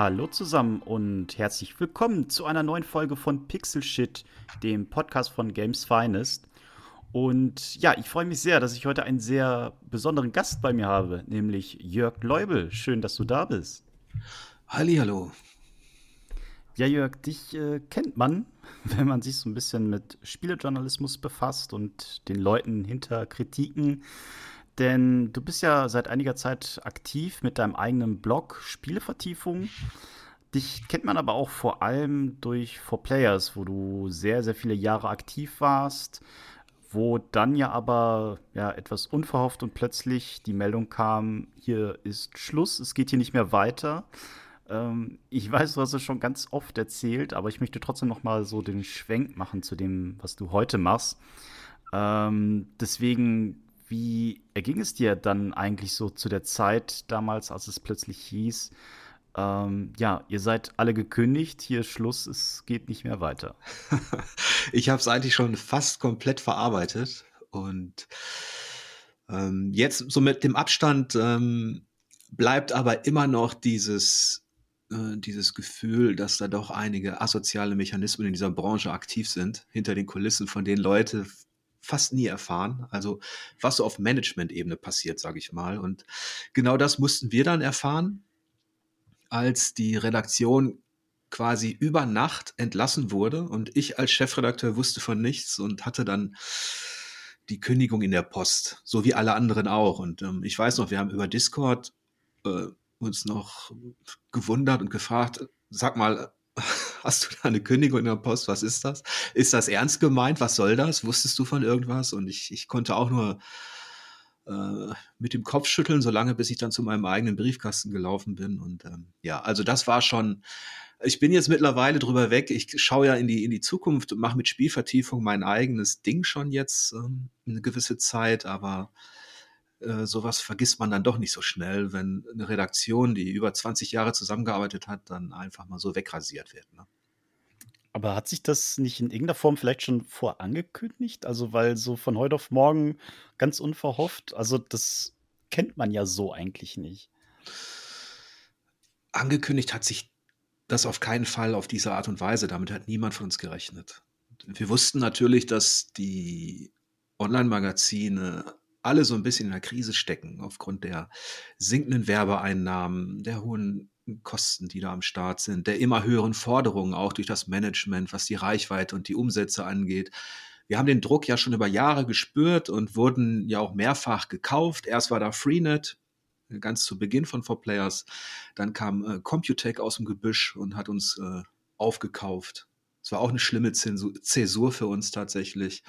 Hallo zusammen und herzlich willkommen zu einer neuen Folge von Pixel Shit, dem Podcast von Games Finest. Und ja, ich freue mich sehr, dass ich heute einen sehr besonderen Gast bei mir habe, nämlich Jörg Leubel. Schön, dass du da bist. Hallo. Ja, Jörg, dich äh, kennt man, wenn man sich so ein bisschen mit Spielejournalismus befasst und den Leuten hinter Kritiken denn du bist ja seit einiger Zeit aktiv mit deinem eigenen Blog Spielevertiefung. Dich kennt man aber auch vor allem durch For Players, wo du sehr, sehr viele Jahre aktiv warst, wo dann ja aber ja, etwas unverhofft und plötzlich die Meldung kam, hier ist Schluss, es geht hier nicht mehr weiter. Ähm, ich weiß, du hast es schon ganz oft erzählt, aber ich möchte trotzdem noch mal so den Schwenk machen zu dem, was du heute machst. Ähm, deswegen wie erging es dir dann eigentlich so zu der Zeit damals, als es plötzlich hieß, ähm, ja, ihr seid alle gekündigt, hier Schluss, es geht nicht mehr weiter? ich habe es eigentlich schon fast komplett verarbeitet und ähm, jetzt so mit dem Abstand ähm, bleibt aber immer noch dieses äh, dieses Gefühl, dass da doch einige asoziale Mechanismen in dieser Branche aktiv sind, hinter den Kulissen, von denen Leute fast nie erfahren. Also was so auf Management-Ebene passiert, sage ich mal. Und genau das mussten wir dann erfahren, als die Redaktion quasi über Nacht entlassen wurde und ich als Chefredakteur wusste von nichts und hatte dann die Kündigung in der Post, so wie alle anderen auch. Und ähm, ich weiß noch, wir haben über Discord äh, uns noch gewundert und gefragt, sag mal, hast du da eine Kündigung in der Post? Was ist das? Ist das ernst gemeint? Was soll das? Wusstest du von irgendwas? Und ich, ich konnte auch nur äh, mit dem Kopf schütteln, solange bis ich dann zu meinem eigenen Briefkasten gelaufen bin. Und ähm, ja, also das war schon. Ich bin jetzt mittlerweile drüber weg. Ich schaue ja in die, in die Zukunft und mache mit Spielvertiefung mein eigenes Ding schon jetzt ähm, eine gewisse Zeit, aber äh, sowas vergisst man dann doch nicht so schnell, wenn eine Redaktion, die über 20 Jahre zusammengearbeitet hat, dann einfach mal so wegrasiert wird. Ne? Aber hat sich das nicht in irgendeiner Form vielleicht schon vorangekündigt? Also, weil so von heute auf morgen ganz unverhofft, also das kennt man ja so eigentlich nicht. Angekündigt hat sich das auf keinen Fall auf diese Art und Weise. Damit hat niemand von uns gerechnet. Wir wussten natürlich, dass die Online-Magazine alle so ein bisschen in der Krise stecken aufgrund der sinkenden Werbeeinnahmen, der hohen Kosten, die da am Start sind, der immer höheren Forderungen auch durch das Management, was die Reichweite und die Umsätze angeht. Wir haben den Druck ja schon über Jahre gespürt und wurden ja auch mehrfach gekauft. Erst war da Freenet, ganz zu Beginn von 4Players. Dann kam äh, Computec aus dem Gebüsch und hat uns äh, aufgekauft. Es war auch eine schlimme Zäsur für uns tatsächlich.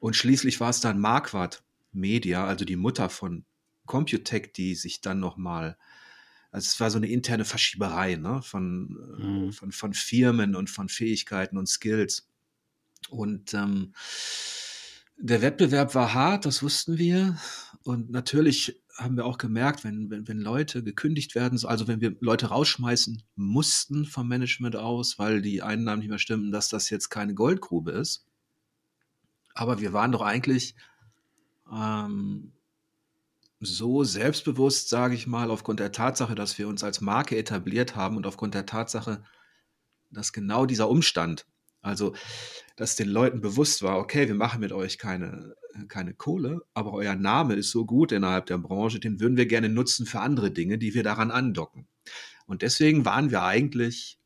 Und schließlich war es dann Marquardt, Media, also die Mutter von Computec, die sich dann nochmal, also es war so eine interne Verschieberei ne, von, äh, mhm. von, von Firmen und von Fähigkeiten und Skills. Und ähm, der Wettbewerb war hart, das wussten wir. Und natürlich haben wir auch gemerkt, wenn, wenn, wenn Leute gekündigt werden, also wenn wir Leute rausschmeißen mussten vom Management aus, weil die Einnahmen nicht mehr stimmten, dass das jetzt keine Goldgrube ist. Aber wir waren doch eigentlich ähm, so selbstbewusst, sage ich mal, aufgrund der Tatsache, dass wir uns als Marke etabliert haben und aufgrund der Tatsache, dass genau dieser Umstand, also dass den Leuten bewusst war, okay, wir machen mit euch keine, keine Kohle, aber euer Name ist so gut innerhalb der Branche, den würden wir gerne nutzen für andere Dinge, die wir daran andocken. Und deswegen waren wir eigentlich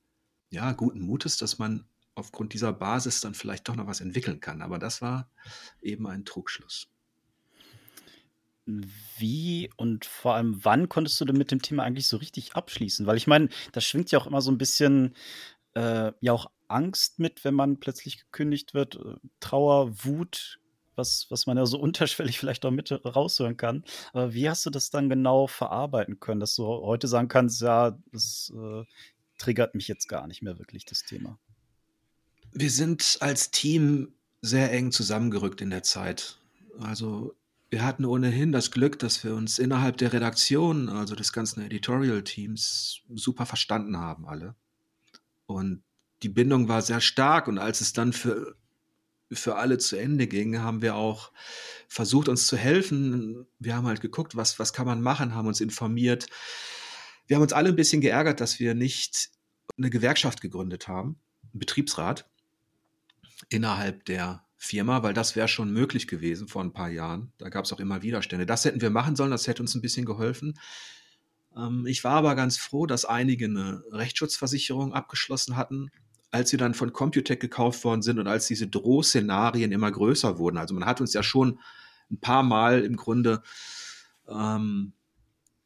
ja guten Mutes, dass man aufgrund dieser Basis dann vielleicht doch noch was entwickeln kann. Aber das war eben ein Trugschluss. Wie und vor allem wann konntest du denn mit dem Thema eigentlich so richtig abschließen? Weil ich meine, da schwingt ja auch immer so ein bisschen äh, ja auch Angst mit, wenn man plötzlich gekündigt wird, äh, Trauer, Wut, was, was man ja so unterschwellig vielleicht auch mit raushören kann. Aber wie hast du das dann genau verarbeiten können, dass du heute sagen kannst, ja, das, äh, triggert mich jetzt gar nicht mehr wirklich das Thema. Wir sind als Team sehr eng zusammengerückt in der Zeit. Also wir hatten ohnehin das Glück, dass wir uns innerhalb der Redaktion, also des ganzen Editorial-Teams, super verstanden haben alle. Und die Bindung war sehr stark und als es dann für, für alle zu Ende ging, haben wir auch versucht, uns zu helfen. Wir haben halt geguckt, was, was kann man machen, haben uns informiert. Wir haben uns alle ein bisschen geärgert, dass wir nicht eine Gewerkschaft gegründet haben, einen Betriebsrat innerhalb der Firma, weil das wäre schon möglich gewesen vor ein paar Jahren. Da gab es auch immer Widerstände. Das hätten wir machen sollen, das hätte uns ein bisschen geholfen. Ähm, ich war aber ganz froh, dass einige eine Rechtsschutzversicherung abgeschlossen hatten, als sie dann von Computec gekauft worden sind und als diese Drohszenarien immer größer wurden. Also man hat uns ja schon ein paar Mal im Grunde ähm,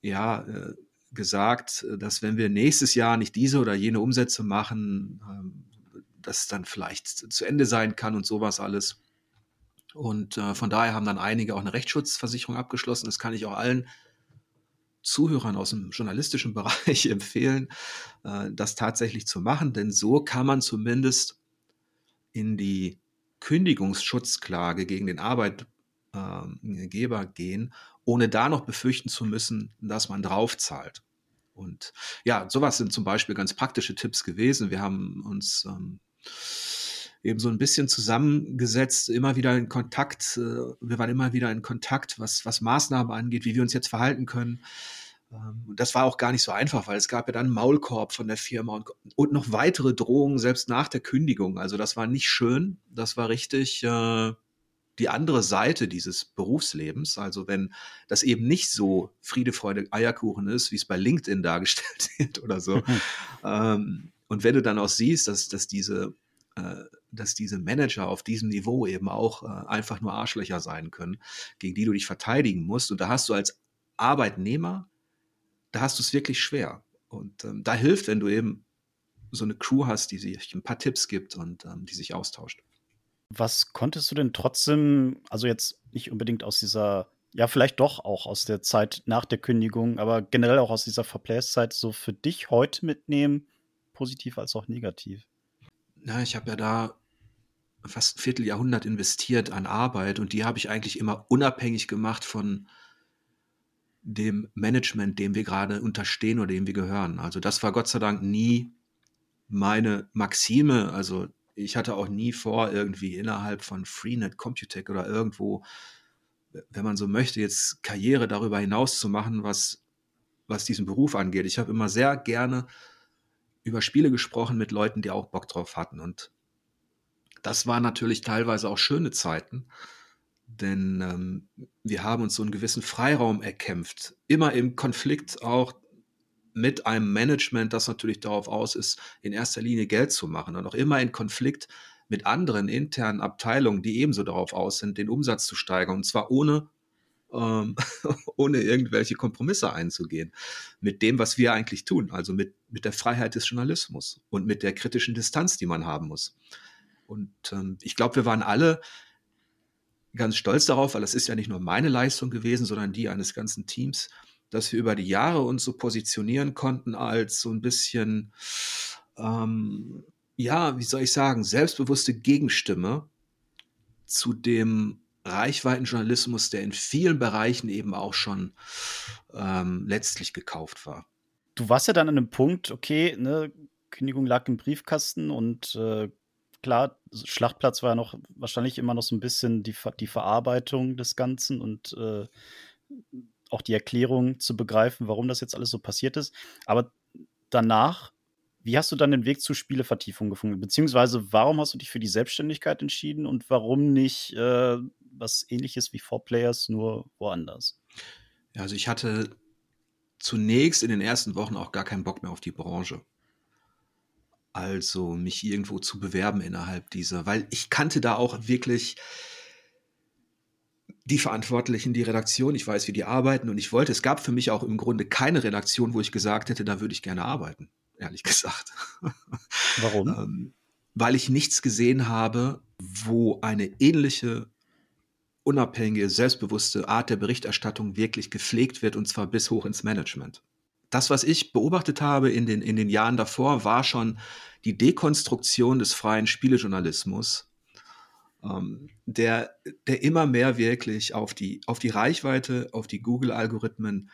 ja, äh, gesagt, dass wenn wir nächstes Jahr nicht diese oder jene Umsätze machen, ähm, das dann vielleicht zu Ende sein kann und sowas alles. Und äh, von daher haben dann einige auch eine Rechtsschutzversicherung abgeschlossen. Das kann ich auch allen Zuhörern aus dem journalistischen Bereich empfehlen, äh, das tatsächlich zu machen, denn so kann man zumindest in die Kündigungsschutzklage gegen den Arbeitgeber gehen, ohne da noch befürchten zu müssen, dass man draufzahlt. Und ja, sowas sind zum Beispiel ganz praktische Tipps gewesen. Wir haben uns ähm, eben so ein bisschen zusammengesetzt, immer wieder in Kontakt. Äh, wir waren immer wieder in Kontakt, was, was Maßnahmen angeht, wie wir uns jetzt verhalten können. Ähm, und das war auch gar nicht so einfach, weil es gab ja dann einen Maulkorb von der Firma und, und noch weitere Drohungen, selbst nach der Kündigung. Also das war nicht schön. Das war richtig äh, die andere Seite dieses Berufslebens. Also wenn das eben nicht so Friede, Freude, Eierkuchen ist, wie es bei LinkedIn dargestellt wird oder so. ähm, und wenn du dann auch siehst, dass, dass, diese, äh, dass diese Manager auf diesem Niveau eben auch äh, einfach nur Arschlöcher sein können, gegen die du dich verteidigen musst, und da hast du als Arbeitnehmer, da hast du es wirklich schwer. Und ähm, da hilft, wenn du eben so eine Crew hast, die sich ein paar Tipps gibt und ähm, die sich austauscht. Was konntest du denn trotzdem, also jetzt nicht unbedingt aus dieser, ja, vielleicht doch auch aus der Zeit nach der Kündigung, aber generell auch aus dieser Verplayers-Zeit so für dich heute mitnehmen, positiv als auch negativ? Na, ich habe ja da fast ein Vierteljahrhundert investiert an Arbeit und die habe ich eigentlich immer unabhängig gemacht von dem Management, dem wir gerade unterstehen oder dem wir gehören. Also das war Gott sei Dank nie meine Maxime. Also ich hatte auch nie vor, irgendwie innerhalb von Freenet, Computec oder irgendwo, wenn man so möchte, jetzt Karriere darüber hinaus zu machen, was, was diesen Beruf angeht. Ich habe immer sehr gerne über Spiele gesprochen mit Leuten, die auch Bock drauf hatten. Und das waren natürlich teilweise auch schöne Zeiten, denn ähm, wir haben uns so einen gewissen Freiraum erkämpft. Immer im Konflikt auch mit einem Management, das natürlich darauf aus ist, in erster Linie Geld zu machen und auch immer in Konflikt mit anderen internen Abteilungen, die ebenso darauf aus sind, den Umsatz zu steigern. Und zwar ohne ähm, ohne irgendwelche Kompromisse einzugehen mit dem, was wir eigentlich tun, also mit, mit der Freiheit des Journalismus und mit der kritischen Distanz, die man haben muss. Und ähm, ich glaube, wir waren alle ganz stolz darauf, weil das ist ja nicht nur meine Leistung gewesen, sondern die eines ganzen Teams, dass wir über die Jahre uns so positionieren konnten als so ein bisschen, ähm, ja, wie soll ich sagen, selbstbewusste Gegenstimme zu dem Reichweitenjournalismus, der in vielen Bereichen eben auch schon ähm, letztlich gekauft war. Du warst ja dann an einem Punkt, okay, ne, Kündigung lag im Briefkasten und äh, klar, Schlachtplatz war ja noch wahrscheinlich immer noch so ein bisschen die, die Verarbeitung des Ganzen und äh, auch die Erklärung zu begreifen, warum das jetzt alles so passiert ist. Aber danach, wie hast du dann den Weg zur Spielevertiefung gefunden? Beziehungsweise, warum hast du dich für die Selbstständigkeit entschieden und warum nicht äh, was ähnliches wie Four Players, nur woanders? Ja, also ich hatte zunächst in den ersten Wochen auch gar keinen Bock mehr auf die Branche. Also mich irgendwo zu bewerben innerhalb dieser, weil ich kannte da auch wirklich die Verantwortlichen, die Redaktion, ich weiß, wie die arbeiten und ich wollte, es gab für mich auch im Grunde keine Redaktion, wo ich gesagt hätte, da würde ich gerne arbeiten, ehrlich gesagt. Warum? ähm, weil ich nichts gesehen habe, wo eine ähnliche unabhängige, selbstbewusste Art der Berichterstattung wirklich gepflegt wird und zwar bis hoch ins Management. das, was ich beobachtet habe in den, in den Jahren davor, war schon die Dekonstruktion des freien Spielejournalismus, ähm, der, der immer mehr wirklich auf die, auf die Reichweite, auf die Google-Algorithmen,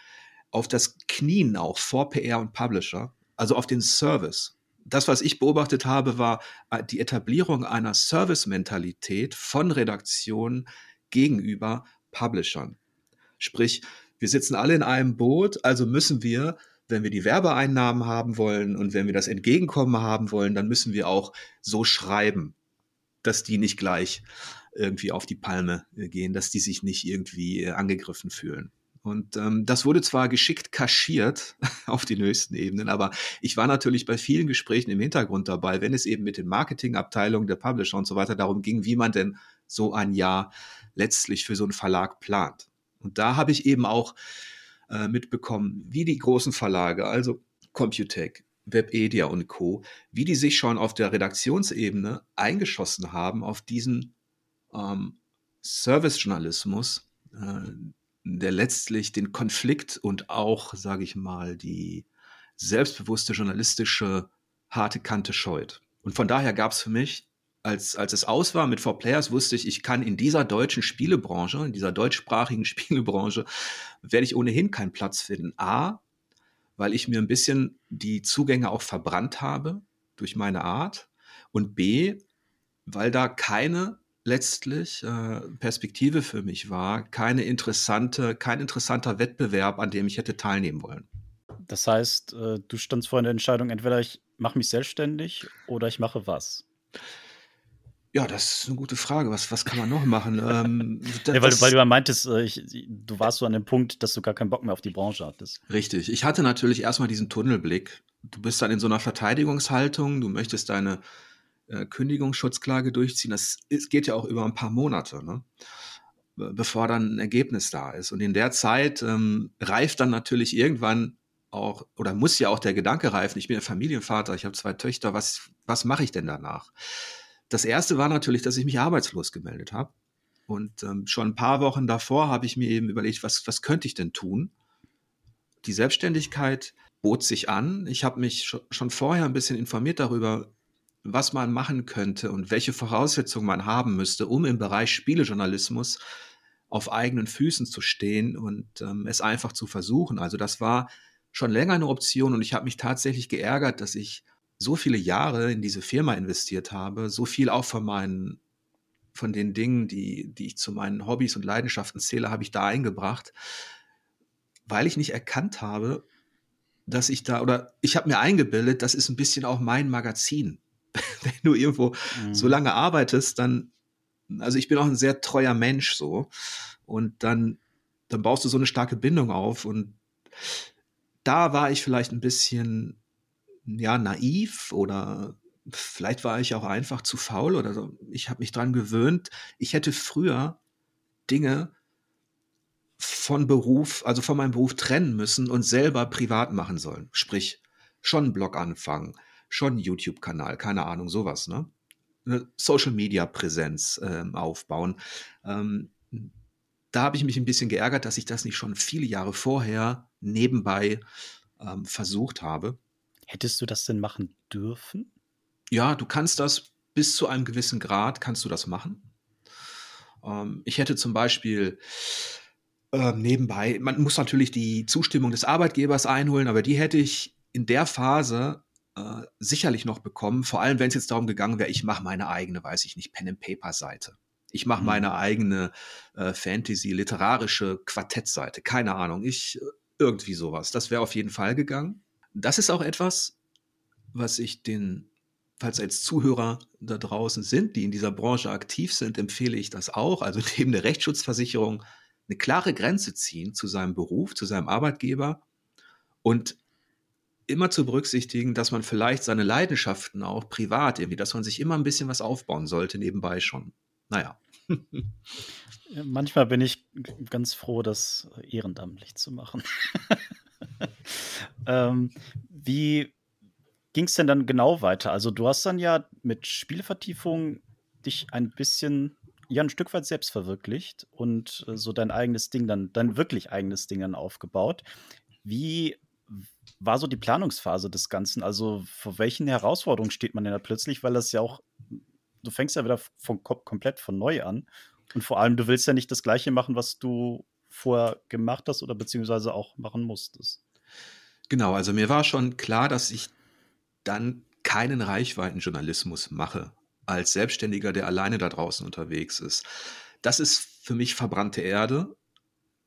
auf das Knien auch vor PR und Publisher, also auf den Service. Das, was ich beobachtet habe, war äh, die Etablierung einer Service-Mentalität von Redaktionen gegenüber Publishern. Sprich, wir sitzen alle in einem Boot, also müssen wir, wenn wir die Werbeeinnahmen haben wollen und wenn wir das Entgegenkommen haben wollen, dann müssen wir auch so schreiben, dass die nicht gleich irgendwie auf die Palme äh, gehen, dass die sich nicht irgendwie äh, angegriffen fühlen. Und ähm, das wurde zwar geschickt kaschiert auf den höchsten Ebenen, aber ich war natürlich bei vielen Gesprächen im Hintergrund dabei, wenn es eben mit den Marketingabteilungen der Publisher und so weiter darum ging, wie man denn so ein Jahr letztlich für so einen Verlag plant. Und da habe ich eben auch äh, mitbekommen, wie die großen Verlage, also Computec, Webedia und Co., wie die sich schon auf der Redaktionsebene eingeschossen haben auf diesen ähm, Servicejournalismus, äh, der letztlich den Konflikt und auch, sage ich mal, die selbstbewusste journalistische harte Kante scheut. Und von daher gab es für mich als, als es aus war mit 4Players, wusste ich, ich kann in dieser deutschen Spielebranche, in dieser deutschsprachigen Spielebranche, werde ich ohnehin keinen Platz finden. A, weil ich mir ein bisschen die Zugänge auch verbrannt habe durch meine Art. Und B, weil da keine letztlich äh, Perspektive für mich war, keine interessante, kein interessanter Wettbewerb, an dem ich hätte teilnehmen wollen. Das heißt, äh, du standst vor einer Entscheidung, entweder ich mache mich selbstständig oder ich mache was. Ja, das ist eine gute Frage. Was, was kann man noch machen? ähm, das, ja, weil, weil, du ja meintest, äh, ich, du warst so an dem Punkt, dass du gar keinen Bock mehr auf die Branche hattest. Richtig. Ich hatte natürlich erstmal diesen Tunnelblick. Du bist dann in so einer Verteidigungshaltung, du möchtest deine äh, Kündigungsschutzklage durchziehen. Das geht ja auch über ein paar Monate, ne? bevor dann ein Ergebnis da ist. Und in der Zeit ähm, reift dann natürlich irgendwann auch, oder muss ja auch der Gedanke reifen, ich bin ja Familienvater, ich habe zwei Töchter, was, was mache ich denn danach? Das erste war natürlich, dass ich mich arbeitslos gemeldet habe. Und ähm, schon ein paar Wochen davor habe ich mir eben überlegt, was, was könnte ich denn tun? Die Selbstständigkeit bot sich an. Ich habe mich schon vorher ein bisschen informiert darüber, was man machen könnte und welche Voraussetzungen man haben müsste, um im Bereich Spielejournalismus auf eigenen Füßen zu stehen und ähm, es einfach zu versuchen. Also das war schon länger eine Option und ich habe mich tatsächlich geärgert, dass ich so viele Jahre in diese Firma investiert habe, so viel auch von meinen, von den Dingen, die, die ich zu meinen Hobbys und Leidenschaften zähle, habe ich da eingebracht, weil ich nicht erkannt habe, dass ich da, oder ich habe mir eingebildet, das ist ein bisschen auch mein Magazin. Wenn du irgendwo mhm. so lange arbeitest, dann, also ich bin auch ein sehr treuer Mensch so, und dann, dann baust du so eine starke Bindung auf und da war ich vielleicht ein bisschen ja, naiv oder vielleicht war ich auch einfach zu faul oder so. Ich habe mich daran gewöhnt, ich hätte früher Dinge von Beruf, also von meinem Beruf trennen müssen und selber privat machen sollen. Sprich, schon einen Blog anfangen, schon YouTube-Kanal, keine Ahnung, sowas, ne? Eine Social-Media-Präsenz äh, aufbauen. Ähm, da habe ich mich ein bisschen geärgert, dass ich das nicht schon viele Jahre vorher nebenbei ähm, versucht habe. Hättest du das denn machen dürfen? Ja, du kannst das bis zu einem gewissen Grad, kannst du das machen. Ähm, ich hätte zum Beispiel äh, nebenbei, man muss natürlich die Zustimmung des Arbeitgebers einholen, aber die hätte ich in der Phase äh, sicherlich noch bekommen, vor allem wenn es jetzt darum gegangen wäre, ich mache meine eigene, weiß ich nicht, Pen-and-Paper-Seite. Ich mache mhm. meine eigene äh, Fantasy, literarische Quartettseite, keine Ahnung. Ich äh, irgendwie sowas. Das wäre auf jeden Fall gegangen das ist auch etwas, was ich den, falls als Zuhörer da draußen sind, die in dieser Branche aktiv sind, empfehle ich das auch. Also neben der Rechtsschutzversicherung eine klare Grenze ziehen zu seinem Beruf, zu seinem Arbeitgeber und immer zu berücksichtigen, dass man vielleicht seine Leidenschaften auch privat irgendwie, dass man sich immer ein bisschen was aufbauen sollte nebenbei schon. Naja. Manchmal bin ich ganz froh, das ehrenamtlich zu machen. ähm, wie ging es denn dann genau weiter? Also du hast dann ja mit Spielvertiefung dich ein bisschen, ja, ein Stück weit selbst verwirklicht und äh, so dein eigenes Ding dann, dein wirklich eigenes Ding dann aufgebaut. Wie war so die Planungsphase des Ganzen? Also vor welchen Herausforderungen steht man denn da plötzlich? Weil das ja auch, du fängst ja wieder von, komplett von neu an. Und vor allem, du willst ja nicht das Gleiche machen, was du vorher gemacht hast oder beziehungsweise auch machen musstest. Genau, also mir war schon klar, dass ich dann keinen Reichweitenjournalismus mache als Selbstständiger, der alleine da draußen unterwegs ist. Das ist für mich verbrannte Erde,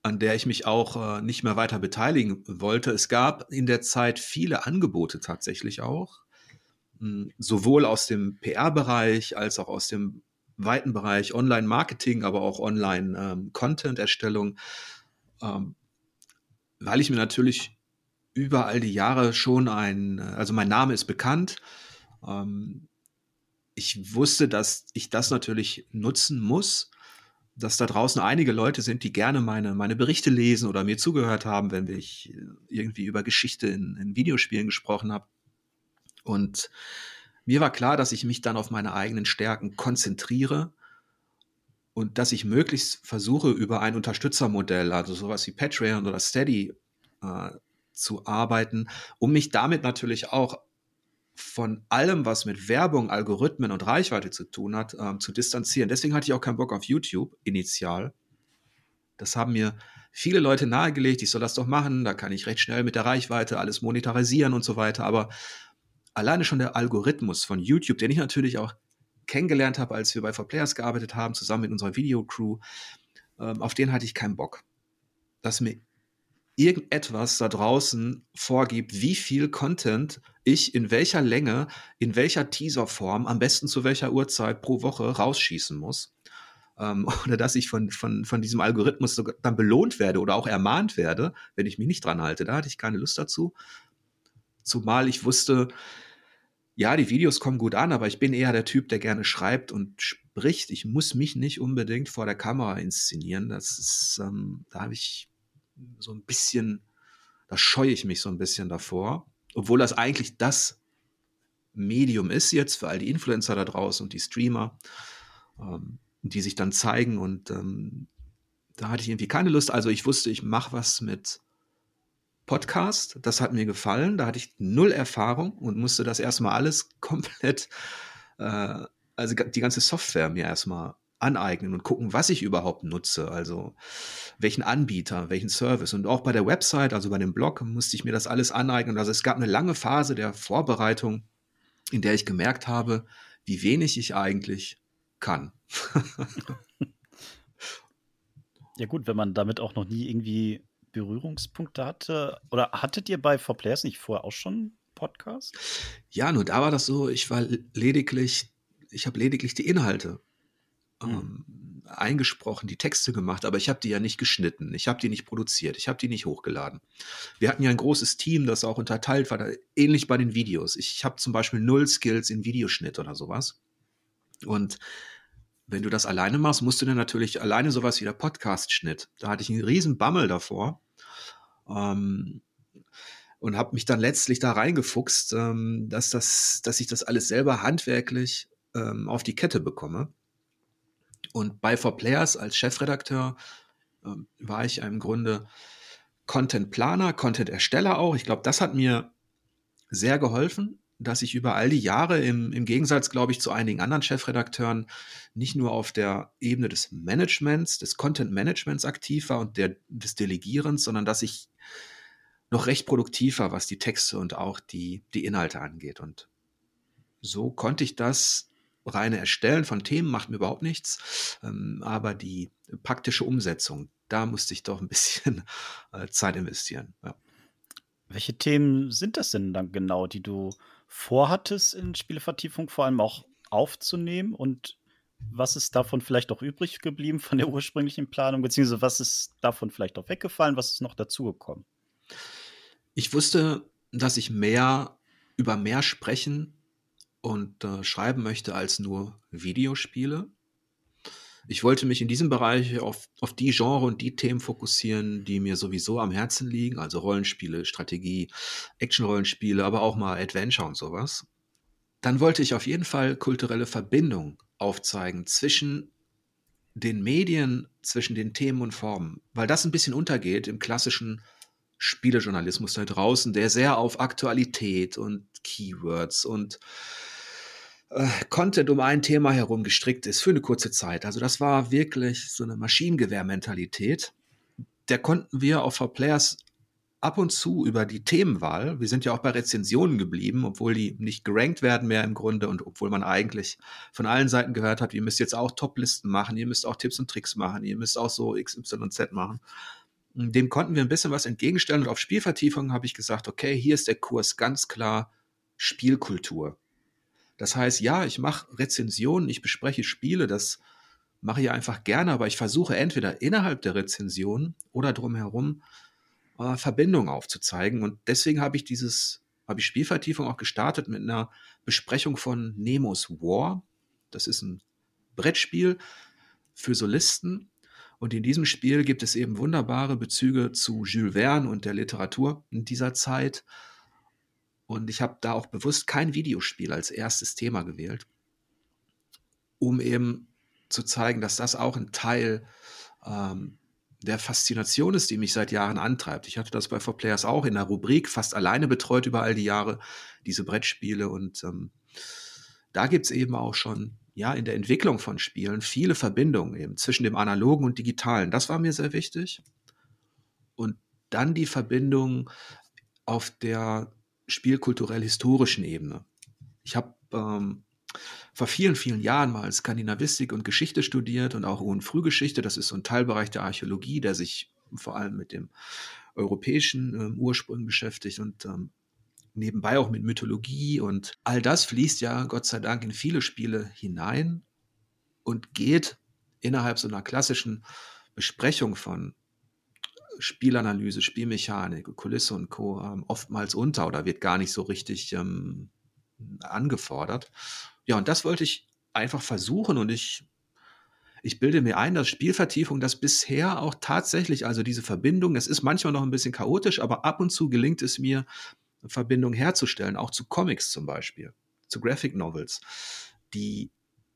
an der ich mich auch äh, nicht mehr weiter beteiligen wollte. Es gab in der Zeit viele Angebote tatsächlich auch, hm, sowohl aus dem PR-Bereich als auch aus dem weiten Bereich Online-Marketing, aber auch Online-Content-Erstellung, ähm, ähm, weil ich mir natürlich über all die Jahre schon ein, also mein Name ist bekannt. Ähm, ich wusste, dass ich das natürlich nutzen muss, dass da draußen einige Leute sind, die gerne meine, meine Berichte lesen oder mir zugehört haben, wenn ich irgendwie über Geschichte in, in Videospielen gesprochen habe. Und mir war klar, dass ich mich dann auf meine eigenen Stärken konzentriere und dass ich möglichst versuche, über ein Unterstützermodell, also sowas wie Patreon oder Steady, äh, zu arbeiten, um mich damit natürlich auch von allem, was mit Werbung, Algorithmen und Reichweite zu tun hat, ähm, zu distanzieren. Deswegen hatte ich auch keinen Bock auf YouTube initial. Das haben mir viele Leute nahegelegt, ich soll das doch machen, da kann ich recht schnell mit der Reichweite alles monetarisieren und so weiter. Aber alleine schon der Algorithmus von YouTube, den ich natürlich auch kennengelernt habe, als wir bei 4Players gearbeitet haben, zusammen mit unserer Videocrew, ähm, auf den hatte ich keinen Bock. Dass mir irgendetwas da draußen vorgibt, wie viel Content ich in welcher Länge, in welcher Teaserform, am besten zu welcher Uhrzeit pro Woche rausschießen muss. Ähm, oder dass ich von, von, von diesem Algorithmus dann belohnt werde oder auch ermahnt werde, wenn ich mich nicht dran halte. Da hatte ich keine Lust dazu. Zumal ich wusste, ja, die Videos kommen gut an, aber ich bin eher der Typ, der gerne schreibt und spricht. Ich muss mich nicht unbedingt vor der Kamera inszenieren. Das ist, ähm, da habe ich so ein bisschen, da scheue ich mich so ein bisschen davor, obwohl das eigentlich das Medium ist jetzt für all die Influencer da draußen und die Streamer, ähm, die sich dann zeigen und ähm, da hatte ich irgendwie keine Lust. Also ich wusste, ich mache was mit Podcast. Das hat mir gefallen. Da hatte ich null Erfahrung und musste das erstmal alles komplett, äh, also die ganze Software mir erstmal aneignen und gucken, was ich überhaupt nutze. Also welchen Anbieter, welchen Service. Und auch bei der Website, also bei dem Blog, musste ich mir das alles aneignen. Also es gab eine lange Phase der Vorbereitung, in der ich gemerkt habe, wie wenig ich eigentlich kann. ja gut, wenn man damit auch noch nie irgendwie Berührungspunkte hatte? Oder hattet ihr bei 4Players nicht vorher auch schon Podcast? Ja, nur da war das so, ich war lediglich, ich habe lediglich die Inhalte hm. ähm, eingesprochen, die Texte gemacht, aber ich habe die ja nicht geschnitten, ich habe die nicht produziert, ich habe die nicht hochgeladen. Wir hatten ja ein großes Team, das auch unterteilt war, ähnlich bei den Videos. Ich habe zum Beispiel null Skills in Videoschnitt oder sowas. Und wenn du das alleine machst, musst du dann natürlich alleine sowas wie der Podcast-Schnitt. Da hatte ich einen riesen Bammel davor. Ähm, und habe mich dann letztlich da reingefuchst, ähm, dass, das, dass ich das alles selber handwerklich ähm, auf die Kette bekomme. Und bei 4Players als Chefredakteur ähm, war ich im Grunde Content-Planer, Content-Ersteller auch. Ich glaube, das hat mir sehr geholfen, dass ich über all die Jahre im, im Gegensatz, glaube ich, zu einigen anderen Chefredakteuren nicht nur auf der Ebene des Managements, des Content-Managements aktiv war und der, des Delegierens, sondern dass ich noch recht produktiv war, was die Texte und auch die, die Inhalte angeht. Und so konnte ich das reine Erstellen von Themen macht mir überhaupt nichts, ähm, aber die praktische Umsetzung, da musste ich doch ein bisschen äh, Zeit investieren. Ja. Welche Themen sind das denn dann genau, die du vorhattest, in Spielevertiefung vor allem auch aufzunehmen und was ist davon vielleicht auch übrig geblieben von der ursprünglichen Planung, beziehungsweise was ist davon vielleicht auch weggefallen, was ist noch dazugekommen? Ich wusste, dass ich mehr über mehr sprechen und äh, schreiben möchte als nur Videospiele. Ich wollte mich in diesem Bereich auf, auf die Genre und die Themen fokussieren, die mir sowieso am Herzen liegen, also Rollenspiele, Strategie, Action-Rollenspiele, aber auch mal Adventure und sowas. Dann wollte ich auf jeden Fall kulturelle Verbindung aufzeigen zwischen den Medien, zwischen den Themen und Formen, weil das ein bisschen untergeht im klassischen Spielejournalismus da draußen, der sehr auf Aktualität und Keywords und Content um ein Thema herum gestrickt ist für eine kurze Zeit. Also das war wirklich so eine Maschinengewehr-Mentalität. Der konnten wir auf Players ab und zu über die Themenwahl, wir sind ja auch bei Rezensionen geblieben, obwohl die nicht gerankt werden mehr im Grunde und obwohl man eigentlich von allen Seiten gehört hat, ihr müsst jetzt auch Top-Listen machen, ihr müsst auch Tipps und Tricks machen, ihr müsst auch so X, Y und Z machen. Dem konnten wir ein bisschen was entgegenstellen und auf Spielvertiefung habe ich gesagt, okay, hier ist der Kurs ganz klar Spielkultur. Das heißt, ja, ich mache Rezensionen, ich bespreche Spiele, das mache ich einfach gerne, aber ich versuche entweder innerhalb der Rezension oder drumherum äh, Verbindungen aufzuzeigen. Und deswegen habe ich dieses, habe ich Spielvertiefung auch gestartet mit einer Besprechung von Nemos War. Das ist ein Brettspiel für Solisten, und in diesem Spiel gibt es eben wunderbare Bezüge zu Jules Verne und der Literatur in dieser Zeit. Und ich habe da auch bewusst kein Videospiel als erstes Thema gewählt, um eben zu zeigen, dass das auch ein Teil ähm, der Faszination ist, die mich seit Jahren antreibt. Ich hatte das bei 4Players auch in der Rubrik fast alleine betreut über all die Jahre, diese Brettspiele. Und ähm, da gibt es eben auch schon ja, in der Entwicklung von Spielen viele Verbindungen eben zwischen dem Analogen und Digitalen. Das war mir sehr wichtig. Und dann die Verbindung auf der spielkulturell-historischen Ebene. Ich habe ähm, vor vielen, vielen Jahren mal Skandinavistik und Geschichte studiert und auch und Frühgeschichte. Das ist so ein Teilbereich der Archäologie, der sich vor allem mit dem europäischen ähm, Ursprung beschäftigt. Und ähm, nebenbei auch mit Mythologie und all das fließt ja Gott sei Dank in viele Spiele hinein und geht innerhalb so einer klassischen Besprechung von Spielanalyse, Spielmechanik, Kulisse und Co. Ähm, oftmals unter oder wird gar nicht so richtig ähm, angefordert. Ja, und das wollte ich einfach versuchen und ich, ich bilde mir ein, dass Spielvertiefung das bisher auch tatsächlich, also diese Verbindung, es ist manchmal noch ein bisschen chaotisch, aber ab und zu gelingt es mir, Verbindung herzustellen, auch zu Comics zum Beispiel, zu Graphic Novels, die,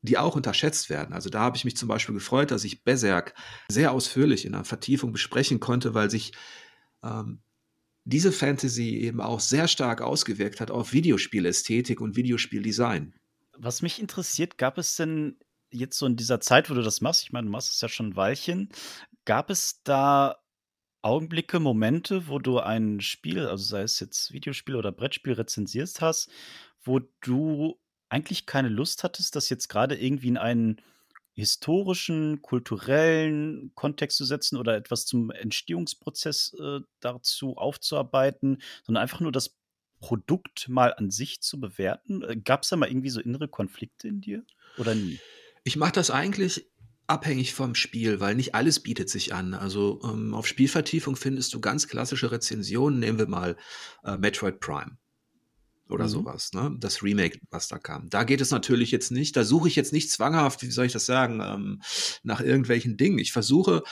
die auch unterschätzt werden. Also da habe ich mich zum Beispiel gefreut, dass ich Berserk sehr ausführlich in einer Vertiefung besprechen konnte, weil sich ähm, diese Fantasy eben auch sehr stark ausgewirkt hat auf Videospielästhetik und Videospieldesign. Was mich interessiert, gab es denn jetzt so in dieser Zeit, wo du das machst, ich meine, du machst es ja schon ein Weilchen, gab es da Augenblicke, Momente, wo du ein Spiel, also sei es jetzt Videospiel oder Brettspiel rezensierst hast, wo du eigentlich keine Lust hattest, das jetzt gerade irgendwie in einen historischen, kulturellen Kontext zu setzen oder etwas zum Entstehungsprozess äh, dazu aufzuarbeiten, sondern einfach nur das Produkt mal an sich zu bewerten? Äh, Gab es da mal irgendwie so innere Konflikte in dir oder nie? Ich mache das eigentlich abhängig vom Spiel, weil nicht alles bietet sich an. Also ähm, auf Spielvertiefung findest du ganz klassische Rezensionen. Nehmen wir mal äh, Metroid Prime oder mhm. sowas, ne? Das Remake, was da kam. Da geht es natürlich jetzt nicht, da suche ich jetzt nicht zwanghaft, wie soll ich das sagen, ähm, nach irgendwelchen Dingen. Ich versuche,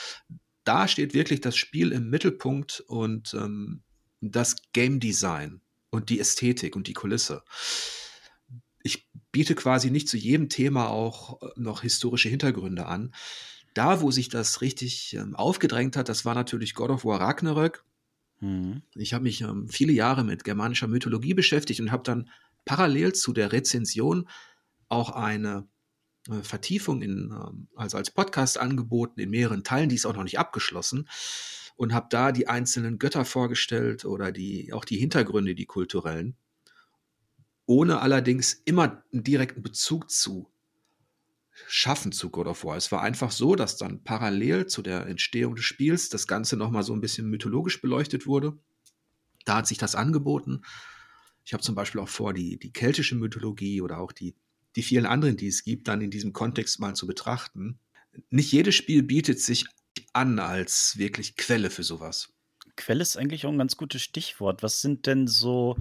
da steht wirklich das Spiel im Mittelpunkt und ähm, das Game Design und die Ästhetik und die Kulisse ich biete quasi nicht zu jedem Thema auch äh, noch historische Hintergründe an. Da, wo sich das richtig ähm, aufgedrängt hat, das war natürlich God of War Ragnarök. Mhm. Ich habe mich ähm, viele Jahre mit germanischer Mythologie beschäftigt und habe dann parallel zu der Rezension auch eine äh, Vertiefung in, ähm, also als Podcast angeboten in mehreren Teilen, die ist auch noch nicht abgeschlossen und habe da die einzelnen Götter vorgestellt oder die auch die Hintergründe, die kulturellen ohne allerdings immer einen direkten Bezug zu schaffen zu God of War. Es war einfach so, dass dann parallel zu der Entstehung des Spiels das Ganze nochmal so ein bisschen mythologisch beleuchtet wurde. Da hat sich das angeboten. Ich habe zum Beispiel auch vor, die, die keltische Mythologie oder auch die, die vielen anderen, die es gibt, dann in diesem Kontext mal zu betrachten. Nicht jedes Spiel bietet sich an als wirklich Quelle für sowas. Quelle ist eigentlich auch ein ganz gutes Stichwort. Was sind denn so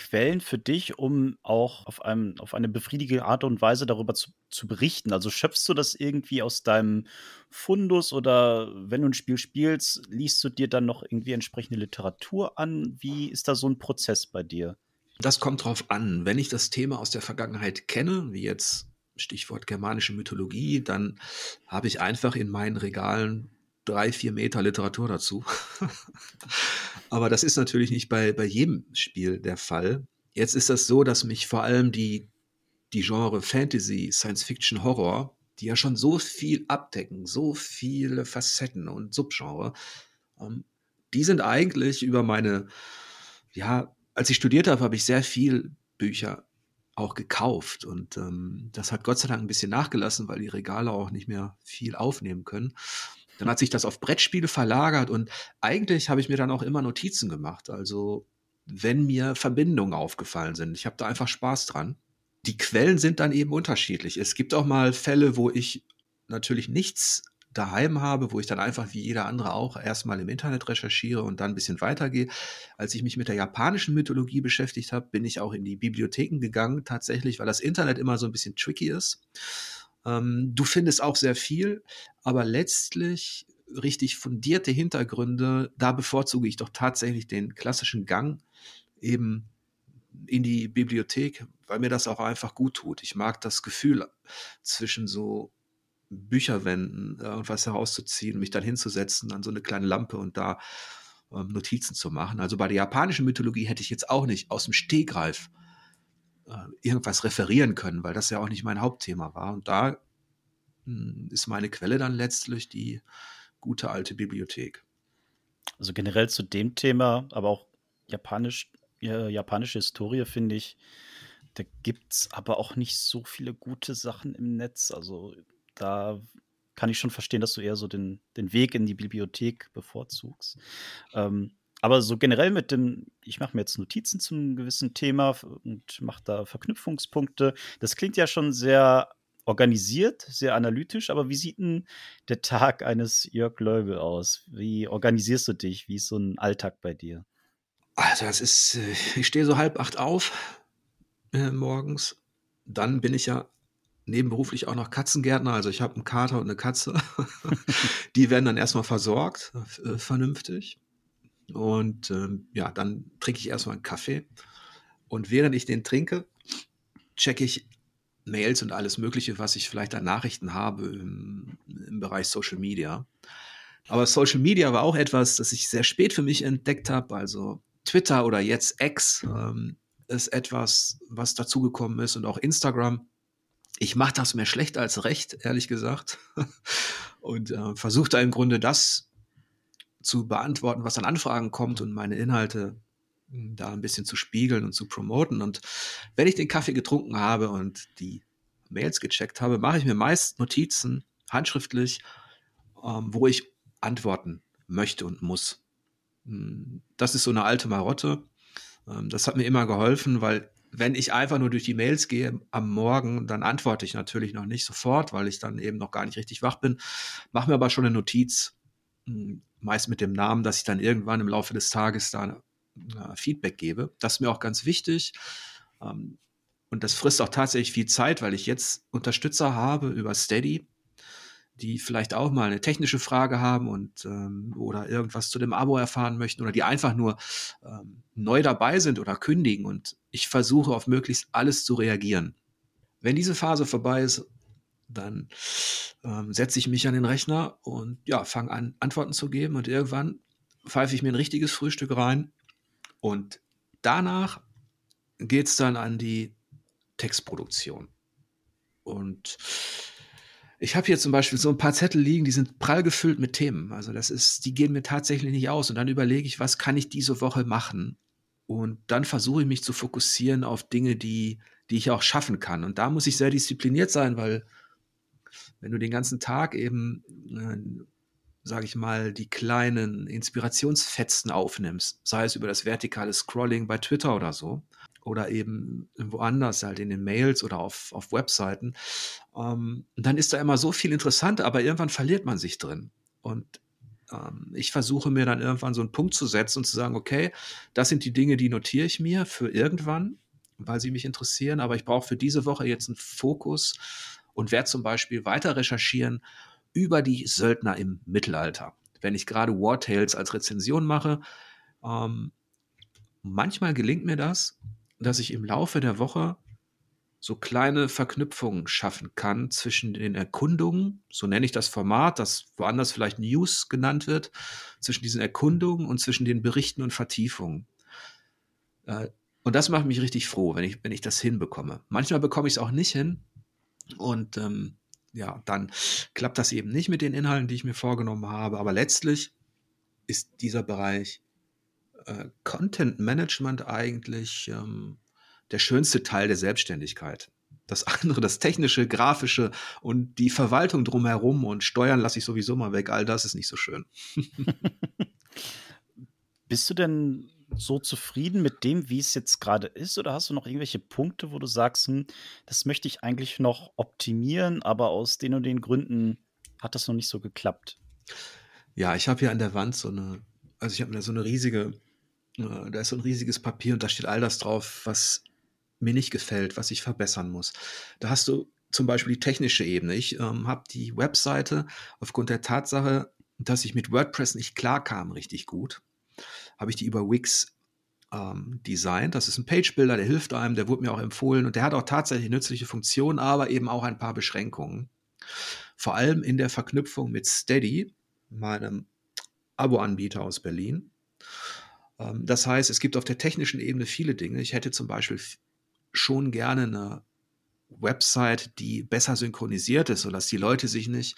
Quellen für dich, um auch auf, einem, auf eine befriedigende Art und Weise darüber zu, zu berichten? Also schöpfst du das irgendwie aus deinem Fundus oder wenn du ein Spiel spielst, liest du dir dann noch irgendwie entsprechende Literatur an? Wie ist da so ein Prozess bei dir? Das kommt drauf an. Wenn ich das Thema aus der Vergangenheit kenne, wie jetzt Stichwort germanische Mythologie, dann habe ich einfach in meinen Regalen drei, vier Meter Literatur dazu. Aber das ist natürlich nicht bei, bei jedem Spiel der Fall. Jetzt ist das so, dass mich vor allem die, die Genre Fantasy, Science Fiction, Horror, die ja schon so viel abdecken, so viele Facetten und Subgenre, ähm, die sind eigentlich über meine, ja, als ich studiert habe, habe ich sehr viel Bücher auch gekauft. Und ähm, das hat Gott sei Dank ein bisschen nachgelassen, weil die Regale auch nicht mehr viel aufnehmen können. Dann hat sich das auf Brettspiele verlagert und eigentlich habe ich mir dann auch immer Notizen gemacht. Also wenn mir Verbindungen aufgefallen sind. Ich habe da einfach Spaß dran. Die Quellen sind dann eben unterschiedlich. Es gibt auch mal Fälle, wo ich natürlich nichts daheim habe, wo ich dann einfach wie jeder andere auch erstmal im Internet recherchiere und dann ein bisschen weitergehe. Als ich mich mit der japanischen Mythologie beschäftigt habe, bin ich auch in die Bibliotheken gegangen, tatsächlich, weil das Internet immer so ein bisschen tricky ist. Ähm, du findest auch sehr viel, aber letztlich richtig fundierte Hintergründe, da bevorzuge ich doch tatsächlich den klassischen Gang eben in die Bibliothek, weil mir das auch einfach gut tut. Ich mag das Gefühl zwischen so Bücherwänden irgendwas herauszuziehen, mich dann hinzusetzen an so eine kleine Lampe und da ähm, Notizen zu machen. Also bei der japanischen Mythologie hätte ich jetzt auch nicht aus dem Stehgreif äh, irgendwas referieren können, weil das ja auch nicht mein Hauptthema war. Und da hm, ist meine Quelle dann letztlich die gute alte Bibliothek. Also generell zu dem Thema, aber auch japanisch, ja, japanische Historie finde ich, da gibt es aber auch nicht so viele gute Sachen im Netz. Also da kann ich schon verstehen, dass du eher so den, den Weg in die Bibliothek bevorzugst. Ähm, aber so generell mit dem, ich mache mir jetzt Notizen zu einem gewissen Thema und mache da Verknüpfungspunkte. Das klingt ja schon sehr organisiert, sehr analytisch, aber wie sieht denn der Tag eines Jörg Leubel aus? Wie organisierst du dich? Wie ist so ein Alltag bei dir? Also, das ist, äh, ich stehe so halb acht auf äh, morgens. Dann bin ich ja nebenberuflich auch noch Katzengärtner. Also ich habe einen Kater und eine Katze. die werden dann erstmal versorgt, äh, vernünftig. Und ähm, ja, dann trinke ich erstmal einen Kaffee. Und während ich den trinke, checke ich Mails und alles Mögliche, was ich vielleicht an Nachrichten habe im, im, Bereich Social Media. Aber Social Media war auch etwas, das ich sehr spät für mich entdeckt habe. Also Twitter oder jetzt X ähm, ist etwas, was dazugekommen ist und auch Instagram. Ich mache das mehr schlecht als recht, ehrlich gesagt. und äh, versuche da im Grunde das zu beantworten, was an Anfragen kommt und meine Inhalte hm, da ein bisschen zu spiegeln und zu promoten. Und wenn ich den Kaffee getrunken habe und die Mails gecheckt habe, mache ich mir meist Notizen handschriftlich, ähm, wo ich antworten möchte und muss. Hm, das ist so eine alte Marotte. Ähm, das hat mir immer geholfen, weil wenn ich einfach nur durch die Mails gehe am Morgen, dann antworte ich natürlich noch nicht sofort, weil ich dann eben noch gar nicht richtig wach bin. Mache mir aber schon eine Notiz, hm, meist mit dem Namen, dass ich dann irgendwann im Laufe des Tages da Feedback gebe. Das ist mir auch ganz wichtig. Ähm, und das frisst auch tatsächlich viel Zeit, weil ich jetzt Unterstützer habe über Steady, die vielleicht auch mal eine technische Frage haben und ähm, oder irgendwas zu dem Abo erfahren möchten oder die einfach nur ähm, neu dabei sind oder kündigen. Und ich versuche auf möglichst alles zu reagieren. Wenn diese Phase vorbei ist, dann ähm, setze ich mich an den Rechner und ja, fange an, Antworten zu geben und irgendwann pfeife ich mir ein richtiges Frühstück rein und danach geht es dann an die Textproduktion. Und ich habe hier zum Beispiel so ein paar Zettel liegen, die sind prall gefüllt mit Themen. Also das ist, die gehen mir tatsächlich nicht aus. Und dann überlege ich, was kann ich diese Woche machen? Und dann versuche ich mich zu fokussieren auf Dinge, die, die ich auch schaffen kann. Und da muss ich sehr diszipliniert sein, weil wenn du den ganzen Tag eben, äh, sage ich mal, die kleinen Inspirationsfetzen aufnimmst, sei es über das vertikale Scrolling bei Twitter oder so, oder eben woanders, halt in den Mails oder auf, auf Webseiten, ähm, dann ist da immer so viel interessant, aber irgendwann verliert man sich drin. Und ähm, ich versuche mir dann irgendwann so einen Punkt zu setzen und zu sagen, okay, das sind die Dinge, die notiere ich mir für irgendwann, weil sie mich interessieren, aber ich brauche für diese Woche jetzt einen Fokus und werde zum Beispiel weiter recherchieren über die Söldner im Mittelalter. Wenn ich gerade War Tales als Rezension mache, ähm, manchmal gelingt mir das, dass ich im Laufe der Woche so kleine Verknüpfungen schaffen kann zwischen den Erkundungen, so nenne ich das Format, das woanders vielleicht News genannt wird, zwischen diesen Erkundungen und zwischen den Berichten und Vertiefungen. Äh, und das macht mich richtig froh, wenn ich, wenn ich das hinbekomme. Manchmal bekomme ich es auch nicht hin. Und ähm, ja, dann klappt das eben nicht mit den Inhalten, die ich mir vorgenommen habe. Aber letztlich ist dieser Bereich äh, Content Management eigentlich ähm, der schönste Teil der Selbstständigkeit. Das andere, das technische, grafische und die Verwaltung drumherum und Steuern lasse ich sowieso mal weg. All das ist nicht so schön. Bist du denn so zufrieden mit dem, wie es jetzt gerade ist? Oder hast du noch irgendwelche Punkte, wo du sagst, hm, das möchte ich eigentlich noch optimieren, aber aus den und den Gründen hat das noch nicht so geklappt? Ja, ich habe hier an der Wand so eine, also ich habe da so eine riesige, äh, da ist so ein riesiges Papier und da steht all das drauf, was mir nicht gefällt, was ich verbessern muss. Da hast du zum Beispiel die technische Ebene. Ich ähm, habe die Webseite aufgrund der Tatsache, dass ich mit WordPress nicht klarkam, richtig gut habe ich die über Wix ähm, designt. Das ist ein Page-Builder, der hilft einem, der wurde mir auch empfohlen und der hat auch tatsächlich nützliche Funktionen, aber eben auch ein paar Beschränkungen. Vor allem in der Verknüpfung mit Steady, meinem Abo-Anbieter aus Berlin. Ähm, das heißt, es gibt auf der technischen Ebene viele Dinge. Ich hätte zum Beispiel schon gerne eine Website, die besser synchronisiert ist, sodass die Leute sich nicht